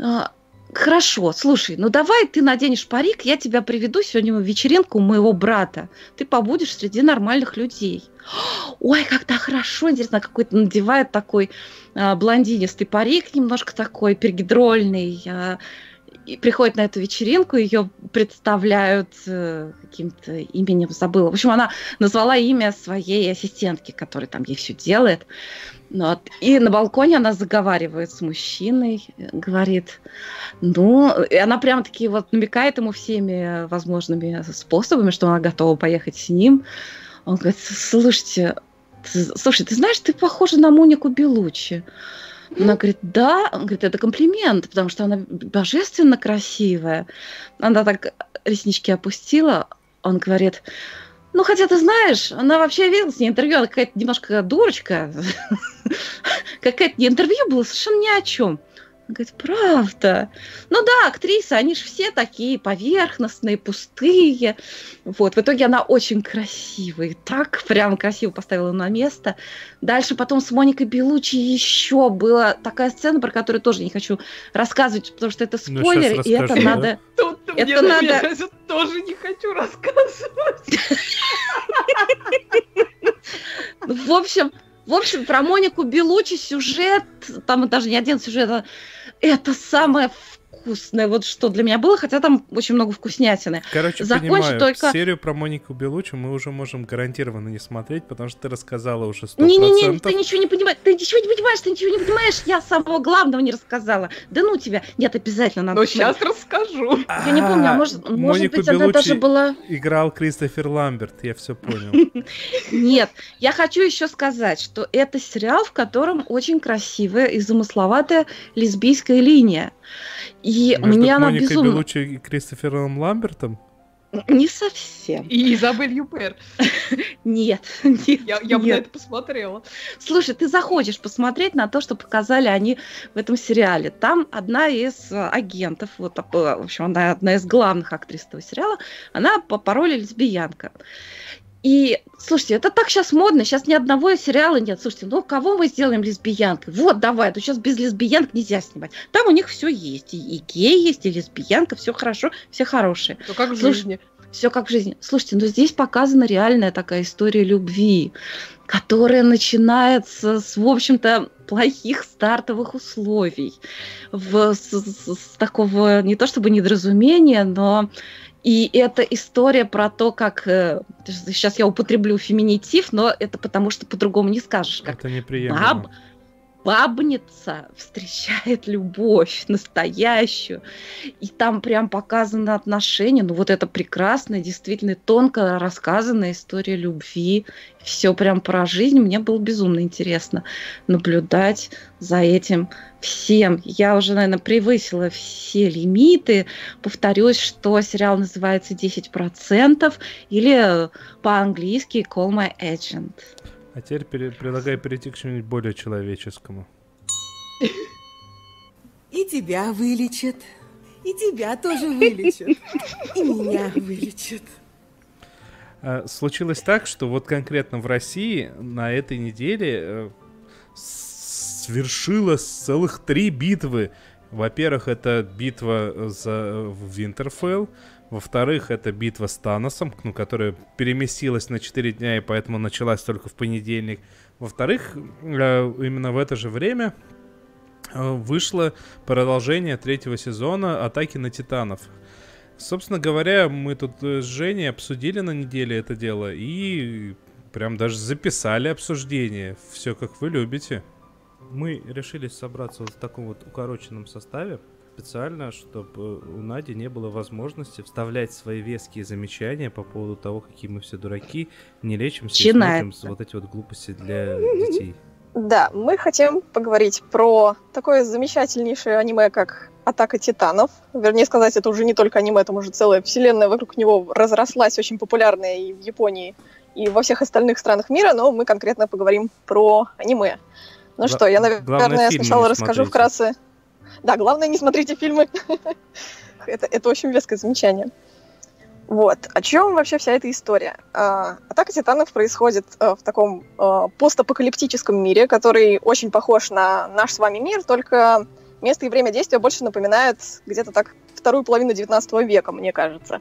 А, Хорошо, слушай, ну давай ты наденешь парик, я тебя приведу сегодня в вечеринку моего брата. Ты побудешь среди нормальных людей. Ой, как-то хорошо, интересно, какой-то надевает такой а, блондинистый парик, немножко такой пергидрольный. А, и приходит на эту вечеринку, ее представляют э, каким-то именем, забыла. В общем, она назвала имя своей ассистентки, которая там ей все делает. Вот. И на балконе она заговаривает с мужчиной, говорит, ну, и она прям таки вот намекает ему всеми возможными способами, что она готова поехать с ним. Он говорит, слушайте, ты, слушай, ты знаешь, ты похожа на Монику Белучи. Она говорит, да, он говорит, это комплимент, потому что она божественно красивая. Она так реснички опустила, он говорит, ну, хотя ты знаешь, она вообще видела с ней интервью, она какая-то немножко дурочка. Какая-то интервью было совершенно ни о чем. Говорит, правда. Ну да, актрисы, они же все такие поверхностные, пустые. Вот, в итоге она очень красивая. Так прям красиво поставила на место. Дальше потом с Моникой Белучи еще была такая сцена, про которую тоже не хочу рассказывать, потому что это Ну, спойлер, щас и это да? надо... Тут Это мне надо- надо... тоже не хочу рассказывать. Ну, В общем, в общем, про Монику Белучи сюжет, там даже не один сюжет, а это самое вкусное, вот что для меня было, хотя там очень много вкуснятины. Короче, Закончу понимаю, только- серию про Монику Белучу мы уже можем гарантированно не смотреть, потому что ты рассказала уже 100%. Не-не-не, ты ничего не понимаешь, ты ничего не понимаешь, ты ничего не понимаешь, я самого главного не рассказала. Да ну тебя, нет, обязательно надо. Но посмотреть. сейчас расскажу. Я не помню, а может, может Монику быть, она даже была... играл Кристофер Ламберт, я все понял. Нет, я хочу еще сказать, что это сериал, в котором очень красивая и замысловатая лесбийская линия. И Между мне она Моникой безумно... Белуччи и Кристофером Ламбертом? Не совсем. И Изабель Юпер. Нет, нет, Я, я бы на это посмотрела. Слушай, ты захочешь посмотреть на то, что показали они в этом сериале. Там одна из э, агентов, вот в общем, она одна из главных актрис этого сериала, она по паролю лесбиянка. И, слушайте, это так сейчас модно, сейчас ни одного сериала нет. Слушайте, ну кого мы сделаем лесбиянкой? Вот, давай, то сейчас без лесбиянок нельзя снимать. Там у них все есть, и, и гей есть, и лесбиянка, все хорошо, все хорошие. Ну как в жизни. Все как в жизни. Слушайте, ну здесь показана реальная такая история любви, которая начинается с, в общем-то, плохих стартовых условий, в, с, с- с такого не то чтобы недоразумения, но и это история про то, как сейчас я употреблю феминитив, но это потому что по-другому не скажешь, как Это неприемлемо. баб, бабница встречает любовь настоящую, и там прям показаны отношения, ну вот это прекрасная, действительно тонко рассказанная история любви, все прям про жизнь, мне было безумно интересно наблюдать за этим всем. Я уже, наверное, превысила все лимиты. Повторюсь, что сериал называется «10%» или по-английски «Call my agent». А теперь пере- предлагаю перейти к чему-нибудь более человеческому. И тебя вылечат, и тебя тоже вылечат, и меня вылечат. А, Случилось так, что вот конкретно в России на этой неделе э, свершилось целых три битвы. Во-первых, это битва за в Винтерфелл. Во-вторых, это битва с Таносом, ну, которая переместилась на 4 дня и поэтому началась только в понедельник. Во-вторых, э, именно в это же время э, вышло продолжение третьего сезона «Атаки на Титанов». Собственно говоря, мы тут э, с Женей обсудили на неделе это дело и прям даже записали обсуждение. Все как вы любите. Мы решили собраться вот в таком вот укороченном составе специально, чтобы у Нади не было возможности вставлять свои веские замечания по поводу того, какие мы все дураки, не лечимся и смотрим вот эти вот глупости для детей. Да, мы хотим поговорить про такое замечательнейшее аниме, как «Атака титанов». Вернее сказать, это уже не только аниме, там уже целая вселенная вокруг него разрослась, очень популярная и в Японии, и во всех остальных странах мира, но мы конкретно поговорим про аниме. Ну Гла- что, я, наверное, сначала расскажу смотрите. вкратце. Да, главное, не смотрите фильмы. это, это очень веское замечание. Вот. О чем вообще вся эта история? А, Атака титанов происходит а, в таком а, постапокалиптическом мире, который очень похож на наш с вами мир, только место и время действия больше напоминает где-то так вторую половину 19 века, мне кажется.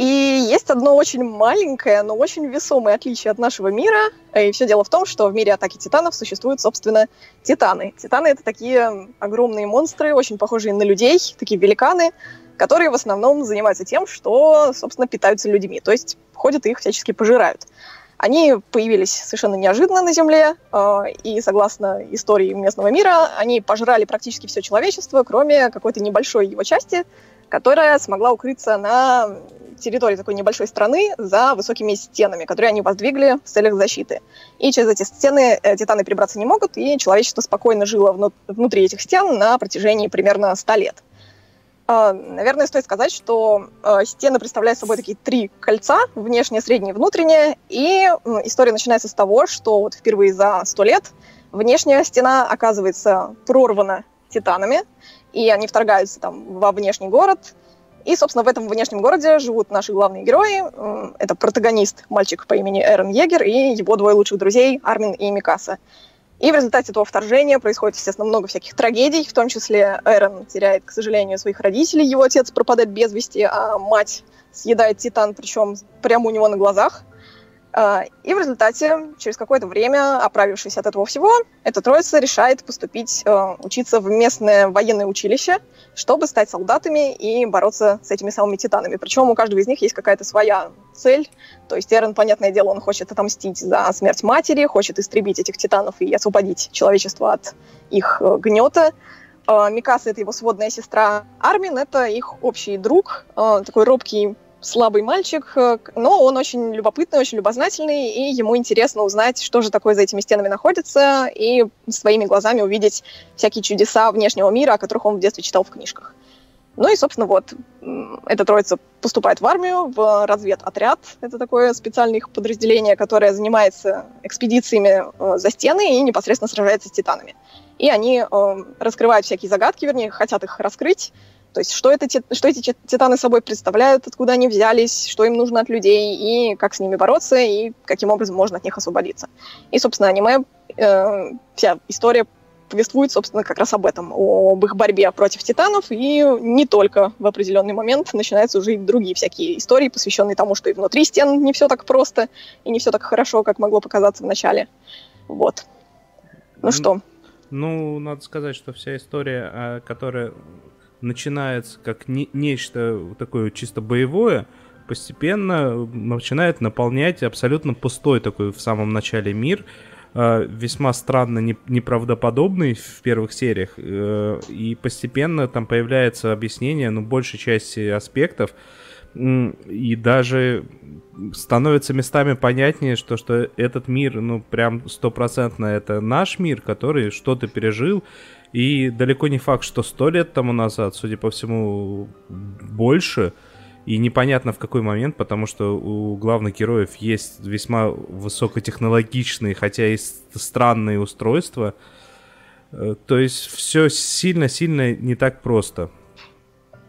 И есть одно очень маленькое, но очень весомое отличие от нашего мира. И все дело в том, что в мире атаки титанов существуют, собственно, титаны. Титаны — это такие огромные монстры, очень похожие на людей, такие великаны, которые в основном занимаются тем, что, собственно, питаются людьми, то есть ходят и их всячески пожирают. Они появились совершенно неожиданно на Земле, э, и, согласно истории местного мира, они пожрали практически все человечество, кроме какой-то небольшой его части, которая смогла укрыться на территории такой небольшой страны за высокими стенами, которые они воздвигли в целях защиты. И через эти стены э, титаны перебраться не могут, и человечество спокойно жило вну- внутри этих стен на протяжении примерно 100 лет. А, Наверное, стоит сказать, что э, стены представляют собой такие три кольца, внешнее, среднее внутреннее, и история начинается с того, что вот впервые за сто лет внешняя стена оказывается прорвана титанами, и они вторгаются там во внешний город, и, собственно, в этом внешнем городе живут наши главные герои. Это протагонист, мальчик по имени Эрен Егер, и его двое лучших друзей, Армин и Микаса. И в результате этого вторжения происходит, естественно, много всяких трагедий, в том числе Эрен теряет, к сожалению, своих родителей, его отец пропадает без вести, а мать съедает Титан, причем прямо у него на глазах. А, и в результате, через какое-то время, оправившись от этого всего, эта троица решает поступить э, учиться в местное военное училище, чтобы стать солдатами и бороться с этими самыми титанами. Причем у каждого из них есть какая-то своя цель. То есть Эрен, понятное дело, он хочет отомстить за смерть матери, хочет истребить этих титанов и освободить человечество от их э, гнета. Э, Микаса — это его сводная сестра. Армин — это их общий друг, такой робкий слабый мальчик, э, но он очень любопытный, очень любознательный, и ему интересно узнать, что же такое за этими стенами находится, и своими глазами увидеть всякие чудеса внешнего мира, о которых он в детстве читал в книжках. Ну и, собственно, вот, эта троица поступает в армию, в разведотряд. Это такое специальное их подразделение, которое занимается экспедициями э, за стены и непосредственно сражается с титанами. И они э, раскрывают всякие загадки, вернее, хотят их раскрыть, то есть что, это, что эти титаны собой представляют, откуда они взялись, что им нужно от людей, и как с ними бороться, и каким образом можно от них освободиться. И, собственно, аниме, э, вся история повествует, собственно, как раз об этом, об их борьбе против титанов, и не только в определенный момент начинаются уже и другие всякие истории, посвященные тому, что и внутри стен не все так просто, и не все так хорошо, как могло показаться в начале. Вот. Ну что? Ну, надо сказать, что вся история, а, которая начинается как не, нечто такое чисто боевое, постепенно начинает наполнять абсолютно пустой такой в самом начале мир, э, весьма странно не, неправдоподобный в первых сериях, э, и постепенно там появляется объяснение, ну, большей части аспектов, и даже становится местами понятнее, что, что этот мир, ну, прям стопроцентно это наш мир, который что-то пережил, и далеко не факт, что сто лет тому назад, судя по всему, больше. И непонятно в какой момент, потому что у главных героев есть весьма высокотехнологичные, хотя и странные устройства. Э, то есть все сильно-сильно не так просто.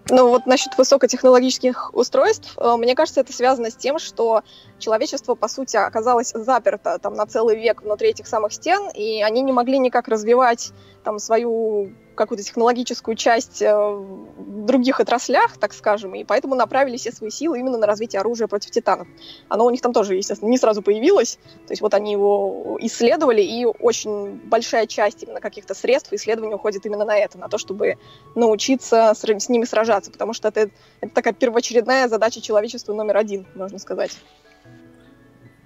Ну вот насчет высокотехнологических устройств, э, мне кажется, это связано с тем, что человечество, по сути, оказалось заперто там на целый век внутри этих самых стен, и они не могли никак развивать там свою какую-то технологическую часть э, в других отраслях, так скажем, и поэтому направили все свои силы именно на развитие оружия против титанов. Оно у них там тоже, естественно, не сразу появилось, то есть вот они его исследовали, и очень большая часть именно каких-то средств исследований уходит именно на это, на то, чтобы научиться с, с ними сражаться, потому что это, это такая первоочередная задача человечества номер один, можно сказать.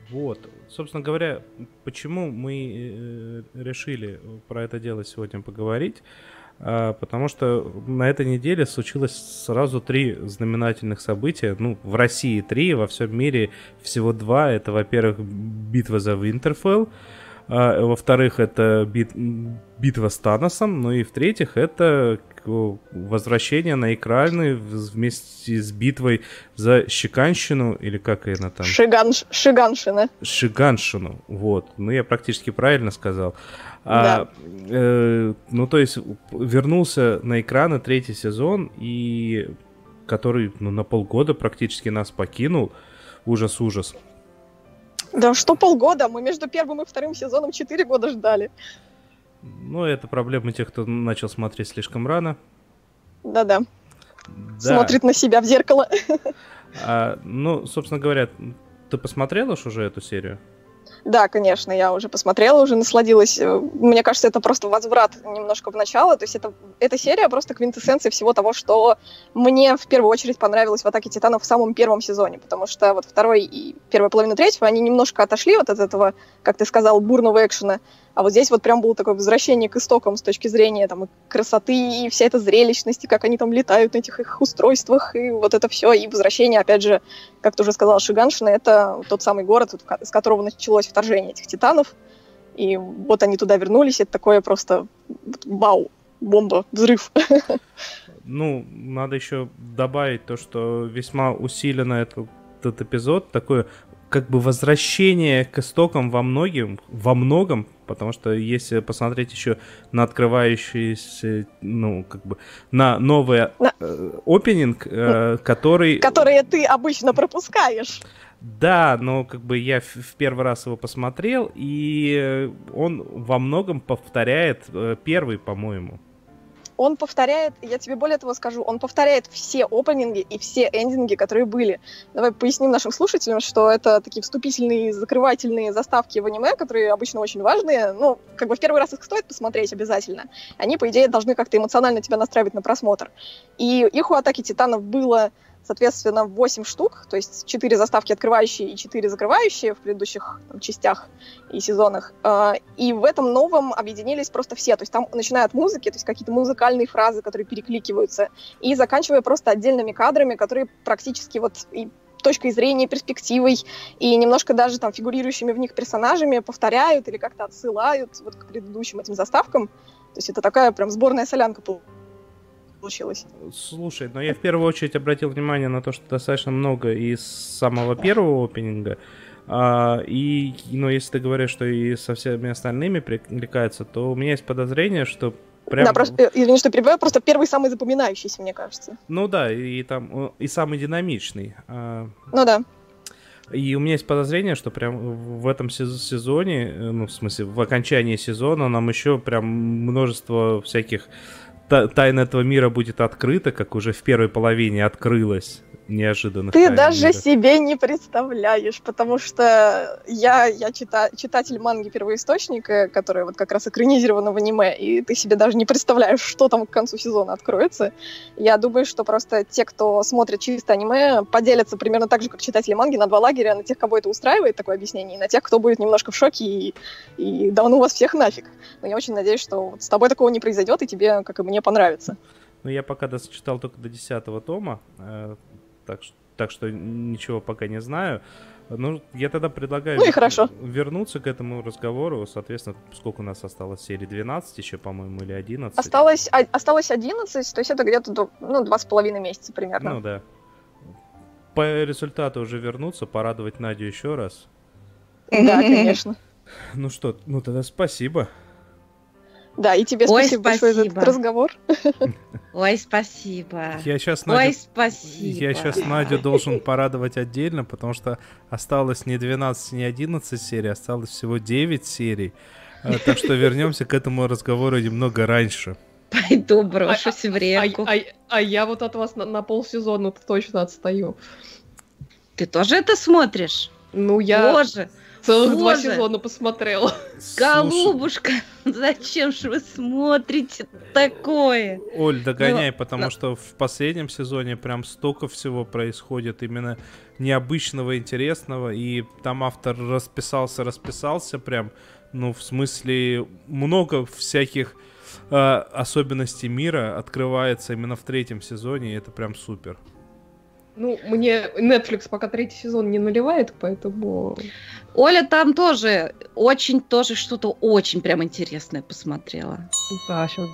Вот. Собственно говоря, почему мы э, решили про это дело сегодня поговорить? А, потому что на этой неделе случилось сразу три знаменательных события. Ну, в России три, во всем мире всего два. Это, во-первых, битва за Винтерфелл. А, во-вторых, это бит, битва с Таносом. Ну и в-третьих, это возвращение на экраны вместе с битвой за Щеканщину, или как она там? Шиганш, Шиганшина. Шиганшину, вот. Ну, я практически правильно сказал. А, да. э, ну, то есть, вернулся на экраны третий сезон, и который ну, на полгода практически нас покинул. Ужас-ужас. Да что полгода? Мы между первым и вторым сезоном четыре года ждали. Ну, это проблема тех, кто начал смотреть слишком рано. Да-да. Да. Смотрит на себя в зеркало. А, ну, собственно говоря, ты посмотрела уж уже эту серию? Да, конечно, я уже посмотрела, уже насладилась. Э, мне кажется, это просто возврат немножко в начало. То есть это, эта серия просто квинтэссенция всего того, что мне в первую очередь понравилось в «Атаке Титанов» в самом первом сезоне, потому что вот второй и первая половина третьего, они немножко отошли вот от этого, как ты сказал, бурного экшена, а вот здесь вот прям было такое возвращение к истокам с точки зрения там, красоты и вся эта зрелищность, и как они там летают на этих их устройствах, и вот это все. И возвращение, опять же, как ты уже сказал, Шиганшина, это тот самый город, с которого началось вторжение этих титанов. И вот они туда вернулись, это такое просто вау, бомба, взрыв. Ну, надо еще добавить то, что весьма усиленно этот, этот эпизод, такое как бы возвращение к истокам во многим, во многом, потому что если посмотреть еще на открывающийся, ну, как бы, на новый На- э, опенинг, э, который... Которые ты обычно пропускаешь. Да, но как бы я в, первый раз его посмотрел, и э, он во многом повторяет э, первый, по-моему. Он повторяет, я тебе более того скажу, он повторяет все опенинги и все эндинги, которые были. Давай поясним нашим слушателям, что это такие вступительные, закрывательные заставки в аниме, которые обычно очень важные. Ну, как бы в первый раз их стоит посмотреть обязательно. Они, по идее, должны как-то эмоционально тебя настраивать на просмотр. И их у Атаки Титанов было соответственно, 8 штук, то есть 4 заставки открывающие и 4 закрывающие в предыдущих там, частях и сезонах. А, И в этом новом объединились просто все. То есть там, начиная от музыки, то есть какие-то музыкальные фразы, которые перекликиваются, и заканчивая просто отдельными кадрами, которые практически вот и точкой зрения, перспективой, и немножко даже там фигурирующими в них персонажами повторяют или как-то отсылают вот к предыдущим этим заставкам. То есть это такая прям сборная солянка пол- получилась. Слушай, но я в первую очередь обратил внимание на то, что достаточно много из самого первого опенинга. А, и, ну, если ты говоришь, что и со всеми остальными перекликается, то у меня есть подозрение, что прям... Да, просто, извини, что перебиваю, просто первый самый запоминающийся, мне кажется. Ну да, и там э, и самый динамичный. А, Ну да. И у меня есть подозрение, что прям в этом сез- сезоне, э, ну, в смысле, в окончании сезона нам еще прям множество всяких тайн этого мира будет открыто, как уже в первой половине открылось неожиданно. Ты даже себе не представляешь, потому что я, я чита, читатель манги первоисточника, которая вот как раз экранизирована в аниме, и ты себе даже не представляешь, что там к концу сезона откроется. Я думаю, что просто те, кто смотрит чисто аниме, поделятся примерно так же, как читатели манги, на два лагеря, на тех, кого это устраивает, такое объяснение, и на тех, кто будет немножко в шоке и, и да ну вас всех нафиг. Но я очень надеюсь, что вот с тобой такого не произойдет, и тебе, как и мне, понравится. Ну, я пока дочитал только до 10 тома, э, так, так что ничего пока не знаю. Ну, я тогда предлагаю Ну и хорошо. вернуться к этому разговору. Соответственно, сколько у нас осталось серии? 12 еще, по-моему, или 11? Осталось, а- осталось 11, то есть это где-то до, ну, два с половиной месяца примерно. Ну да. По результату уже вернуться, порадовать Надю еще раз. Да, конечно. Ну что, ну тогда спасибо. Да, и тебе Ой, спасибо, большое за этот спасибо. разговор. Ой, спасибо. Я сейчас Ой, Надю... спасибо. Я сейчас Надю должен порадовать отдельно, потому что осталось не 12, не 11 серий, осталось всего 9 серий. Э, Так что вернемся к этому разговору немного раньше. Пойду брошусь в А, реку. а- а я вот от вас на, на полсезона точно отстаю. Ты тоже это смотришь? Ну, я Боже, целых два сезона посмотрела. Голубушка, зачем же вы смотрите такое? Оль, догоняй, Ну, потому ну. что в последнем сезоне прям столько всего происходит именно необычного, интересного, и там автор расписался, расписался прям, ну, в смысле, много всяких э, особенностей мира открывается именно в третьем сезоне, и это прям супер. Ну, мне Netflix пока третий сезон не наливает, поэтому... Оля там тоже очень тоже что-то очень прям интересное посмотрела. Да, сейчас...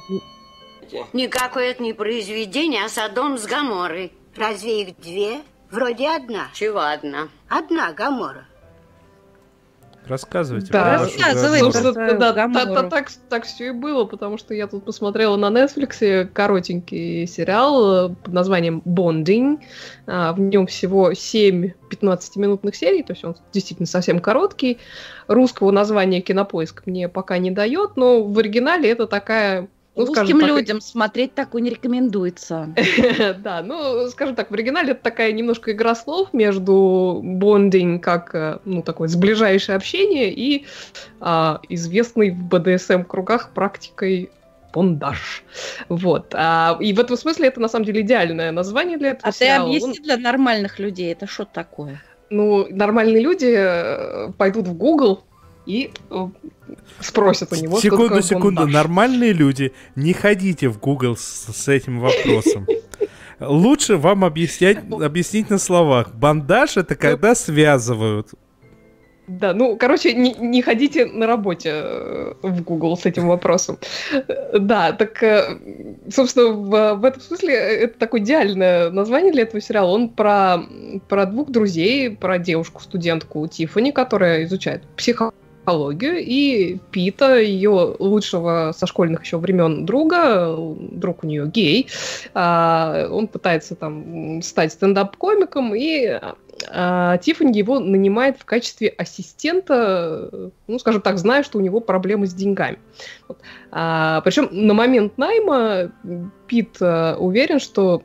Никакое это не произведение, а Содом с Гаморой. Разве их две? Вроде одна. Чего одна? Одна Гамора. Рассказывайте. Да. Рассказывай, Собственно, свою да, та- та- так, так все и было, потому что я тут посмотрела на Netflix коротенький сериал под названием «Bonding». А, В нем всего 7 15-минутных серий, то есть он действительно совсем короткий. Русского названия «Кинопоиск» мне пока не дает, но в оригинале это такая... ну, Русским так, людям смотреть такое не рекомендуется. Да, ну, скажем так, в оригинале это такая немножко игра слов между бондинг как, э, ну, такое сближающее общение и а, известной в БДСМ-кругах практикой бондаж. Вот. А, и в этом смысле это, на самом деле, идеальное название для этого А ты объясни для нормальных людей, это что такое? Ну, нормальные люди э, пойдут в Google и э, спросят у него, Секунду, секунду. Нормальные люди, не ходите в Google с, с этим вопросом. Лучше вам объяснять, объяснить на словах. Бандаж это когда связывают. Да, ну, короче, не, не ходите на работе э, в Google с этим вопросом. Да, так, э, собственно, в, в этом смысле это такое идеальное название для этого сериала. Он про, про двух друзей, про девушку-студентку Тиффани, которая изучает психологию психологию, и Пита, ее лучшего со школьных еще времен друга, друг у нее гей, а, он пытается там стать стендап-комиком, и а, Тиффани его нанимает в качестве ассистента, ну, скажем так, зная, что у него проблемы с деньгами. Вот. А, причем на момент найма Пит а, уверен, что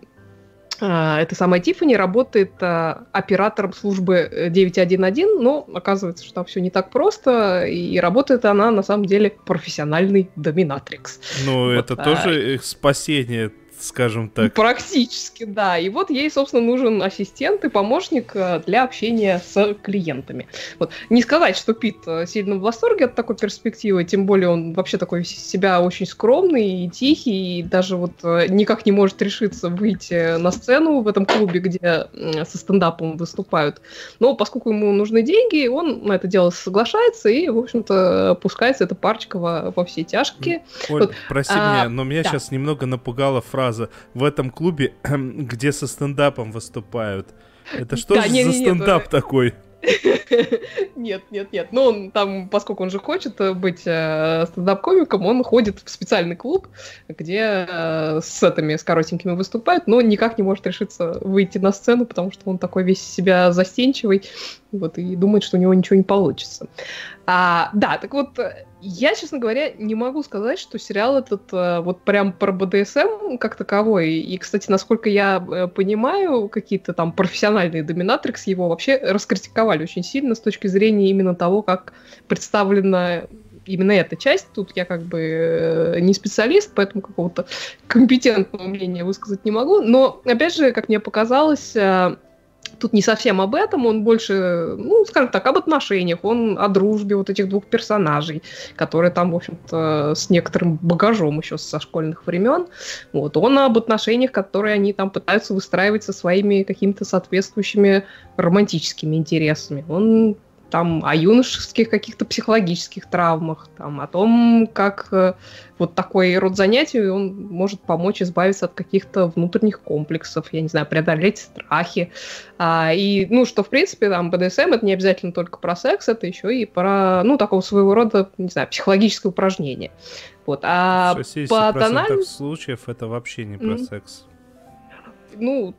эта самая Тиффани работает а, оператором службы 911, э, но оказывается, что там все не так просто, и работает она на самом деле профессиональный доминатрикс. Ну, вот, это а... тоже спасение скажем так. Практически, да. И вот ей, собственно, нужен ассистент и помощник э, для общения с клиентами. Вот. Не сказать, что Пит э, сильно в восторге от такой перспективы, тем более он вообще такой себя очень скромный и тихий, и даже вот э, никак не может решиться выйти на сцену в этом клубе, где со стендапом выступают. Но поскольку ему нужны деньги, он на это дело соглашается и, в общем-то, пускается эта парочка во, во все тяжкие. Оль, вот. прости а, меня, но меня да. сейчас немного напугала фраза фраза в этом клубе, где со стендапом выступают. Это что да, же не, за не, стендап не, такой? Нет, нет, нет. Ну, он там, поскольку он же хочет э, быть э, стендап-комиком, он ходит в специальный клуб, где э, с этими, с коротенькими выступает, но никак не может решиться выйти на сцену, потому что он такой весь себя застенчивый, вот, и думает, что у него ничего не получится. А, да, так вот, я, честно говоря, не могу сказать, что сериал этот э, вот прям про БДСМ как таковой. И, кстати, насколько я э, понимаю, какие-то там профессиональные доминатрикс его вообще раскритиковали очень сильно с точки зрения именно того, как представлена именно эта часть. Тут я как бы э, не специалист, поэтому какого-то компетентного мнения высказать не могу. Но, опять же, как мне показалось, тут не совсем об этом, он больше, ну, скажем так, об отношениях, он о дружбе вот этих двух персонажей, которые там, в общем-то, с некоторым багажом еще со школьных времен. Вот. Он об отношениях, которые они там пытаются выстраивать со своими какими-то соответствующими романтическими интересами. Он там о юношеских каких-то психологических травмах, там, о том, как э, вот такой род занятий он может помочь избавиться от каких-то внутренних комплексов, я не знаю, преодолеть страхи. А, и, ну, что, в принципе, там, БДСМ это не обязательно только про секс, это еще и про, ну, такого своего рода, не знаю, психологическое упражнение. Вот. А по тональности... случаев это вообще не про mm-hmm. секс. Ну,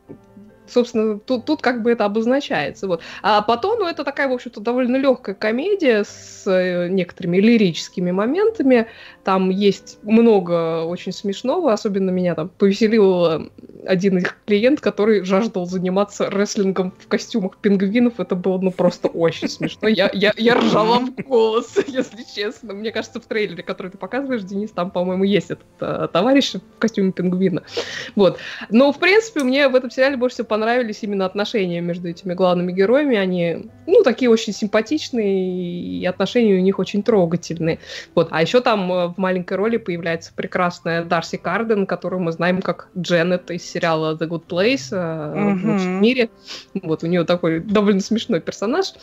собственно, тут, тут как бы это обозначается. Вот. А по тону это такая, в общем-то, довольно легкая комедия с э, некоторыми лирическими моментами. Там есть много очень смешного, особенно меня там повеселил один их клиент, который жаждал заниматься рестлингом в костюмах пингвинов. Это было, ну, просто очень смешно. Я, я, я ржала в голос, если честно. Мне кажется, в трейлере, который ты показываешь, Денис, там, по-моему, есть этот а, товарищ в костюме пингвина. Вот. Но, в принципе, мне в этом сериале больше всего понравились именно отношения между этими главными героями. Они, ну, такие очень симпатичные, и отношения у них очень трогательные. Вот. А еще там э, в маленькой роли появляется прекрасная Дарси Карден, которую мы знаем как Дженнет из сериала The Good Place mm-hmm. в мире. Вот, у нее такой довольно смешной персонаж.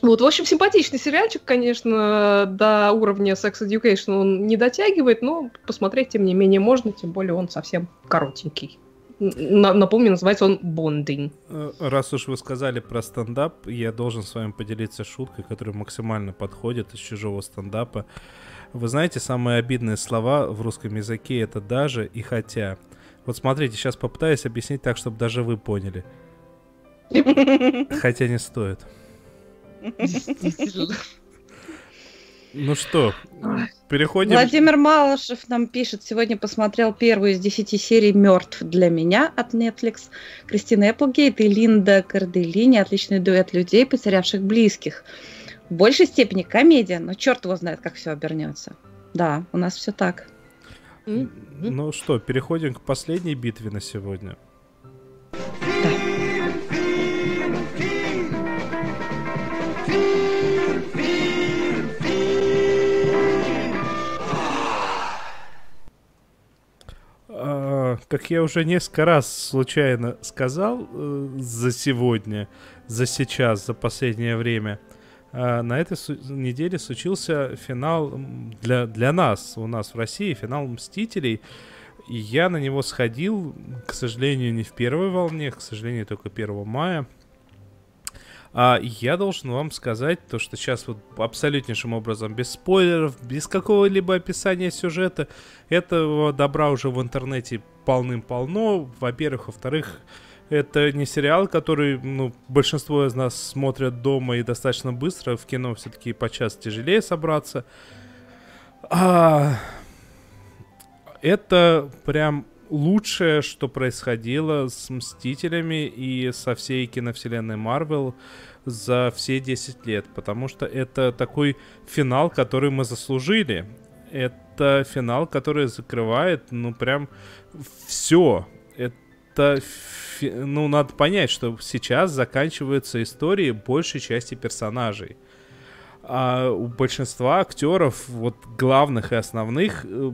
Вот, в общем, симпатичный сериальчик, конечно, до уровня Sex Education он не дотягивает, но посмотреть, тем не менее, можно, тем более он совсем коротенький. Напомню, называется он Bonding. Э, раз уж вы сказали про стендап, я должен с вами поделиться шуткой, которая максимально подходит из чужого стендапа. Вы знаете, самые обидные слова в русском языке это даже и хотя. Вот смотрите, сейчас попытаюсь объяснить так, чтобы даже вы поняли. Хотя не стоит. Действительно. Ну что, переходим... Владимир Малышев нам пишет, сегодня посмотрел первую из десяти серий «Мертв для меня» от Netflix. Кристина Эпплгейт и Линда Карделини, отличный дуэт людей, потерявших близких. В большей степени комедия, но черт его знает, как все обернется. Да, у нас все так. Ну что, переходим к последней битве на сегодня. А, как я уже несколько раз случайно сказал э, за сегодня, за сейчас, за последнее время, А, на этой неделе случился финал для, для нас, у нас в России, финал «Мстителей». И я на него сходил, к сожалению, не в первой волне, к сожалению, только 1 мая. А я должен вам сказать то, что сейчас вот абсолютнейшим образом, без спойлеров, без какого-либо описания сюжета, этого добра уже в интернете полным-полно. Во-первых, во-вторых, это не сериал, который, ну, большинство из нас смотрят дома и достаточно быстро. В кино все-таки подчас тяжелее собраться. А... Это прям лучшее, что происходило с Мстителями и со всей киновселенной Марвел за все 10 лет, потому что это такой финал, который мы заслужили. Это финал, который закрывает, ну, прям все. Это, фи- ну, надо понять, что сейчас заканчиваются истории большей части персонажей. А у большинства актеров, вот главных и основных, э,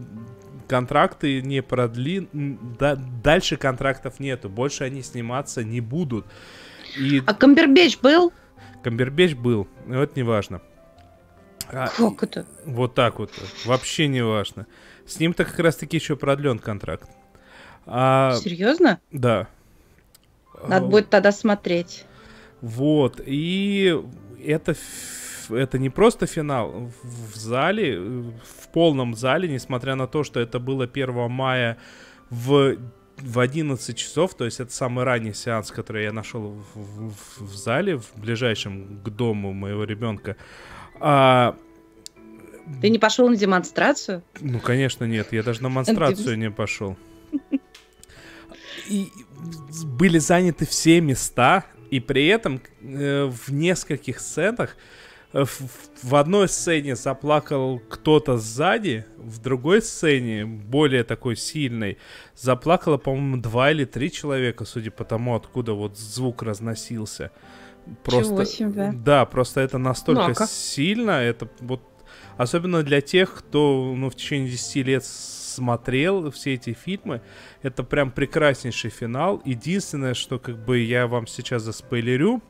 контракты не продли... да- дальше контрактов нету, больше они сниматься не будут. И А Камбербеч был? Камбербеч был, но это не важно. А, Как это? вот так вот, вообще не важно. С ним-то как раз-таки еще продлен контракт. А, Серьезно? да. Надо А, будет тогда смотреть. Вот, и это, это не просто финал. В зале, в полном зале, несмотря на то, что это было 1 мая в, в 11 часов, то есть это самый ранний сеанс, который я нашел в, в- в зале, в ближайшем к дому моего ребенка. А, Ты не пошел на демонстрацию? ну, конечно, нет. Я даже на монстрацию не пошел. И были заняты все места, и при этом э, в нескольких сценах в, в одной сцене заплакал кто-то сзади, в другой сцене, более такой сильной, заплакало, по-моему, два или три человека, судя по тому, откуда вот звук разносился. Просто, да, просто это настолько Ну, а сильно, это вот Особенно для тех, кто ну, в течение 10 лет смотрел все эти фильмы. Это прям прекраснейший финал. Единственное, что как бы я вам сейчас заспойлерю.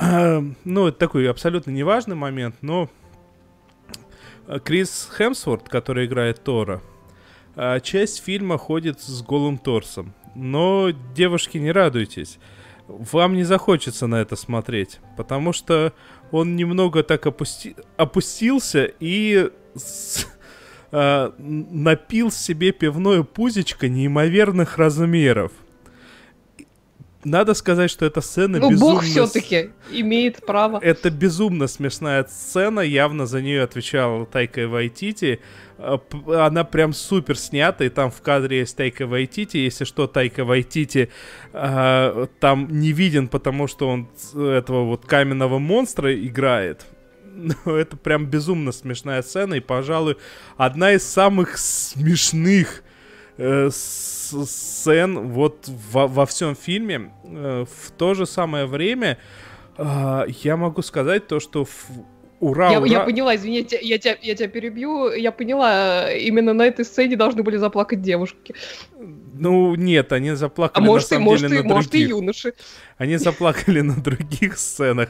ну, это такой абсолютно неважный момент, но э, Крис Хемсворт, который играет Тора, э, часть фильма ходит с голым торсом. Но, девушки, не радуйтесь. Вам не захочется на это смотреть, потому что он немного так опусти- опустился и с- н- напил себе пивное пузечко неимоверных размеров. Надо сказать, что эта сцена Ну, безумно... бог все-таки имеет право. Это безумно смешная сцена, явно за нее отвечал Тайка Вайтити. А, Она прям супер снята, и там в кадре есть Тайка Вайтити. Если что, Тайка Вайтити а, там не виден, потому что он этого вот каменного монстра играет. Но это прям безумно смешная сцена, и, пожалуй, одна из самых смешных э, с- сцен вот во, во всем фильме. Э, в то же самое время а, я могу сказать то, что в- ура, Я, ура, я поняла, извини, я, тебя- я, тебя, я тебя перебью. Я поняла, э, именно на этой сцене должны были заплакать девушки. ну нет, они А заплакали может, на и, самом может, деле и, на может, и других. юноши. Они заплакали на других сценах.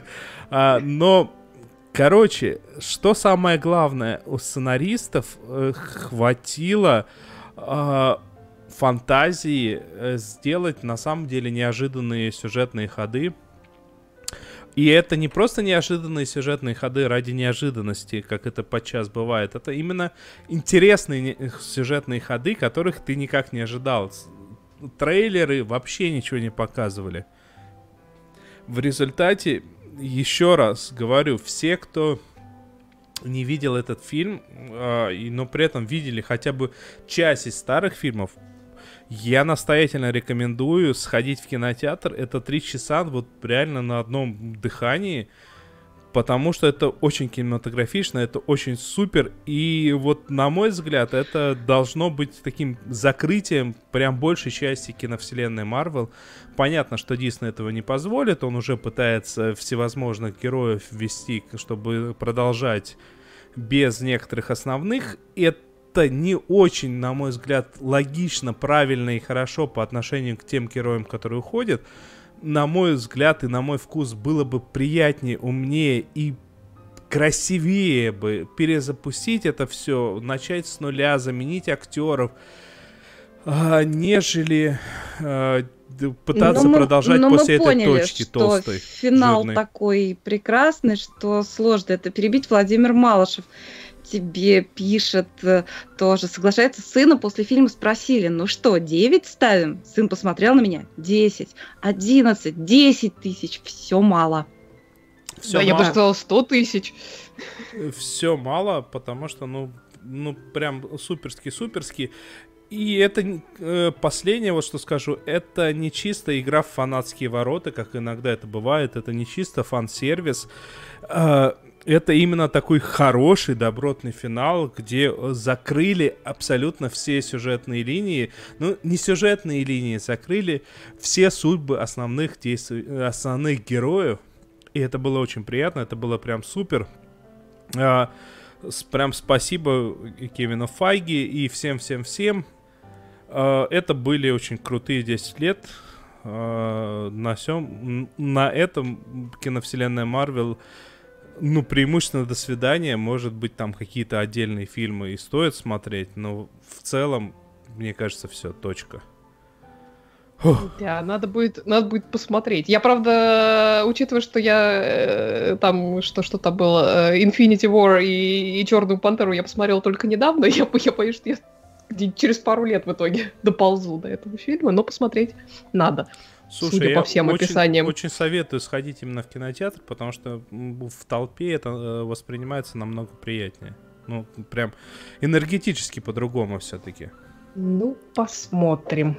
А, но, короче, что самое главное, у сценаристов э, хватило а, фантазии э, сделать на самом деле неожиданные сюжетные ходы. И это не просто неожиданные сюжетные ходы ради неожиданности, как это подчас бывает. Это именно интересные не- сюжетные ходы, которых ты никак не ожидал. Трейлеры вообще ничего не показывали. В результате, еще раз говорю, все, кто не видел этот фильм, а, но при этом видели хотя бы часть из старых фильмов, я настоятельно рекомендую сходить в кинотеатр. Это три часа вот реально на одном дыхании, потому что это очень кинематографично, это очень супер. И вот, на мой взгляд, это должно быть таким закрытием прям большей части киновселенной Марвел. Понятно, что Дисней этого не позволит, он уже пытается всевозможных героев ввести, чтобы продолжать без некоторых основных. Это не очень, на мой взгляд, логично, правильно и хорошо по отношению к тем героям, которые уходят. на мой взгляд и на мой вкус, было бы приятнее, умнее и красивее бы перезапустить это все, начать с нуля, заменить актеров, а, нежели а, пытаться Но мы- продолжать но мы после этой поняли, точки что толстой. Финал жирной. такой прекрасный, что сложно это перебить. Владимир Малышев тебе пишет э, тоже, соглашается с сыном. После фильма спросили, ну что, 9 ставим? Сын посмотрел на меня. 10, 11, 10 тысяч. Все мало. Всё да, я бы мало. сказала 100 тысяч. все мало, потому что, ну, ну прям суперски-суперски. И это э, последнее, вот что скажу, это не чисто игра в фанатские ворота, как иногда это бывает, это не чисто фан-сервис. Э, это именно такой хороший, добротный финал, где э, закрыли абсолютно все сюжетные линии. Ну, не сюжетные линии, закрыли все судьбы основных действий, э, основных героев. И это было очень приятно, это было прям супер. А, с- прям спасибо Кевину Файги и всем-всем-всем. А, это были очень крутые 10 лет. А, на всем, на этом киновселенная Марвел, ну, преимущественно до свидания. Может быть, там какие-то отдельные фильмы и стоит смотреть, но в целом, мне кажется, все, точка. Да, надо будет, надо будет посмотреть. Я, правда, учитывая, что я э, там, что что-то было, э, Infinity War и, и Черную Пантеру я посмотрел только недавно, я, я боюсь, что я через пару лет в итоге доползу до этого фильма, но посмотреть надо. Судя я по всем очень, описаниям. Очень советую сходить именно в кинотеатр, потому что в толпе это э, воспринимается намного приятнее. Ну, прям энергетически по-другому все-таки. Ну, посмотрим,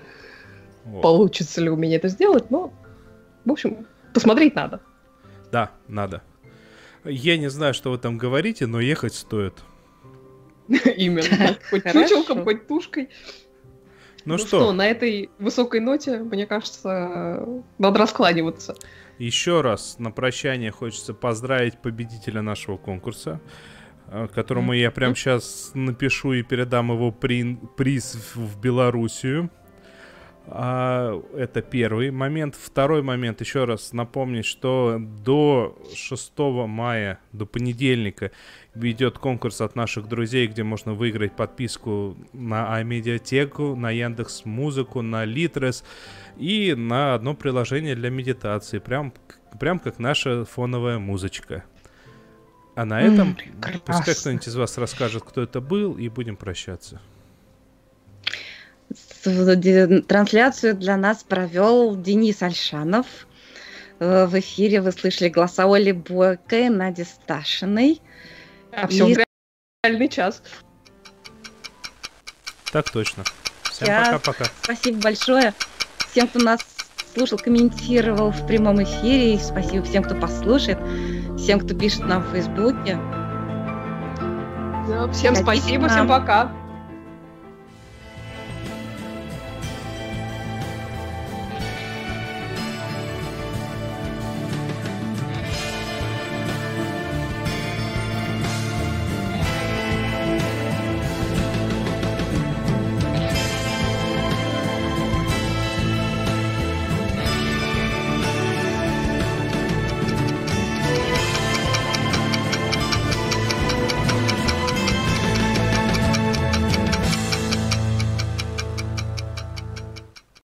получится ли у меня это сделать, но, в общем, посмотреть надо. Да, надо. Я не знаю, что вы там говорите, но ехать стоит. Именно. Хоть чучелком, хоть тушкой. Ну, что, на этой высокой ноте, мне кажется, надо раскладываться. еще раз на прощание хочется поздравить победителя нашего конкурса, э, которому я прям сейчас напишу и передам его прин- приз в Белоруссию. А, это первый момент. Второй момент, еще раз напомнить, что до 6 мая, до понедельника, идет конкурс от наших друзей, где можно выиграть подписку на Амедиатеку, на Яндекс Музыку, на Литрес и на одно приложение для медитации, прям, прям как наша фоновая музычка. А на М, этом прекрасно. пускай кто-нибудь из вас расскажет, кто это был, и будем прощаться. Трансляцию для нас провел Денис Альшанов. Э, В эфире вы слышали голоса Оли Бойко и Нади Сташиной. А все, И- реальный час. Так точно. Всем Я- пока-пока. Спасибо большое всем, кто нас слушал, комментировал в прямом эфире. И спасибо всем, кто послушает, всем, кто пишет нам в Фейсбуке. Да, всем Ходите спасибо, к всем нам. пока.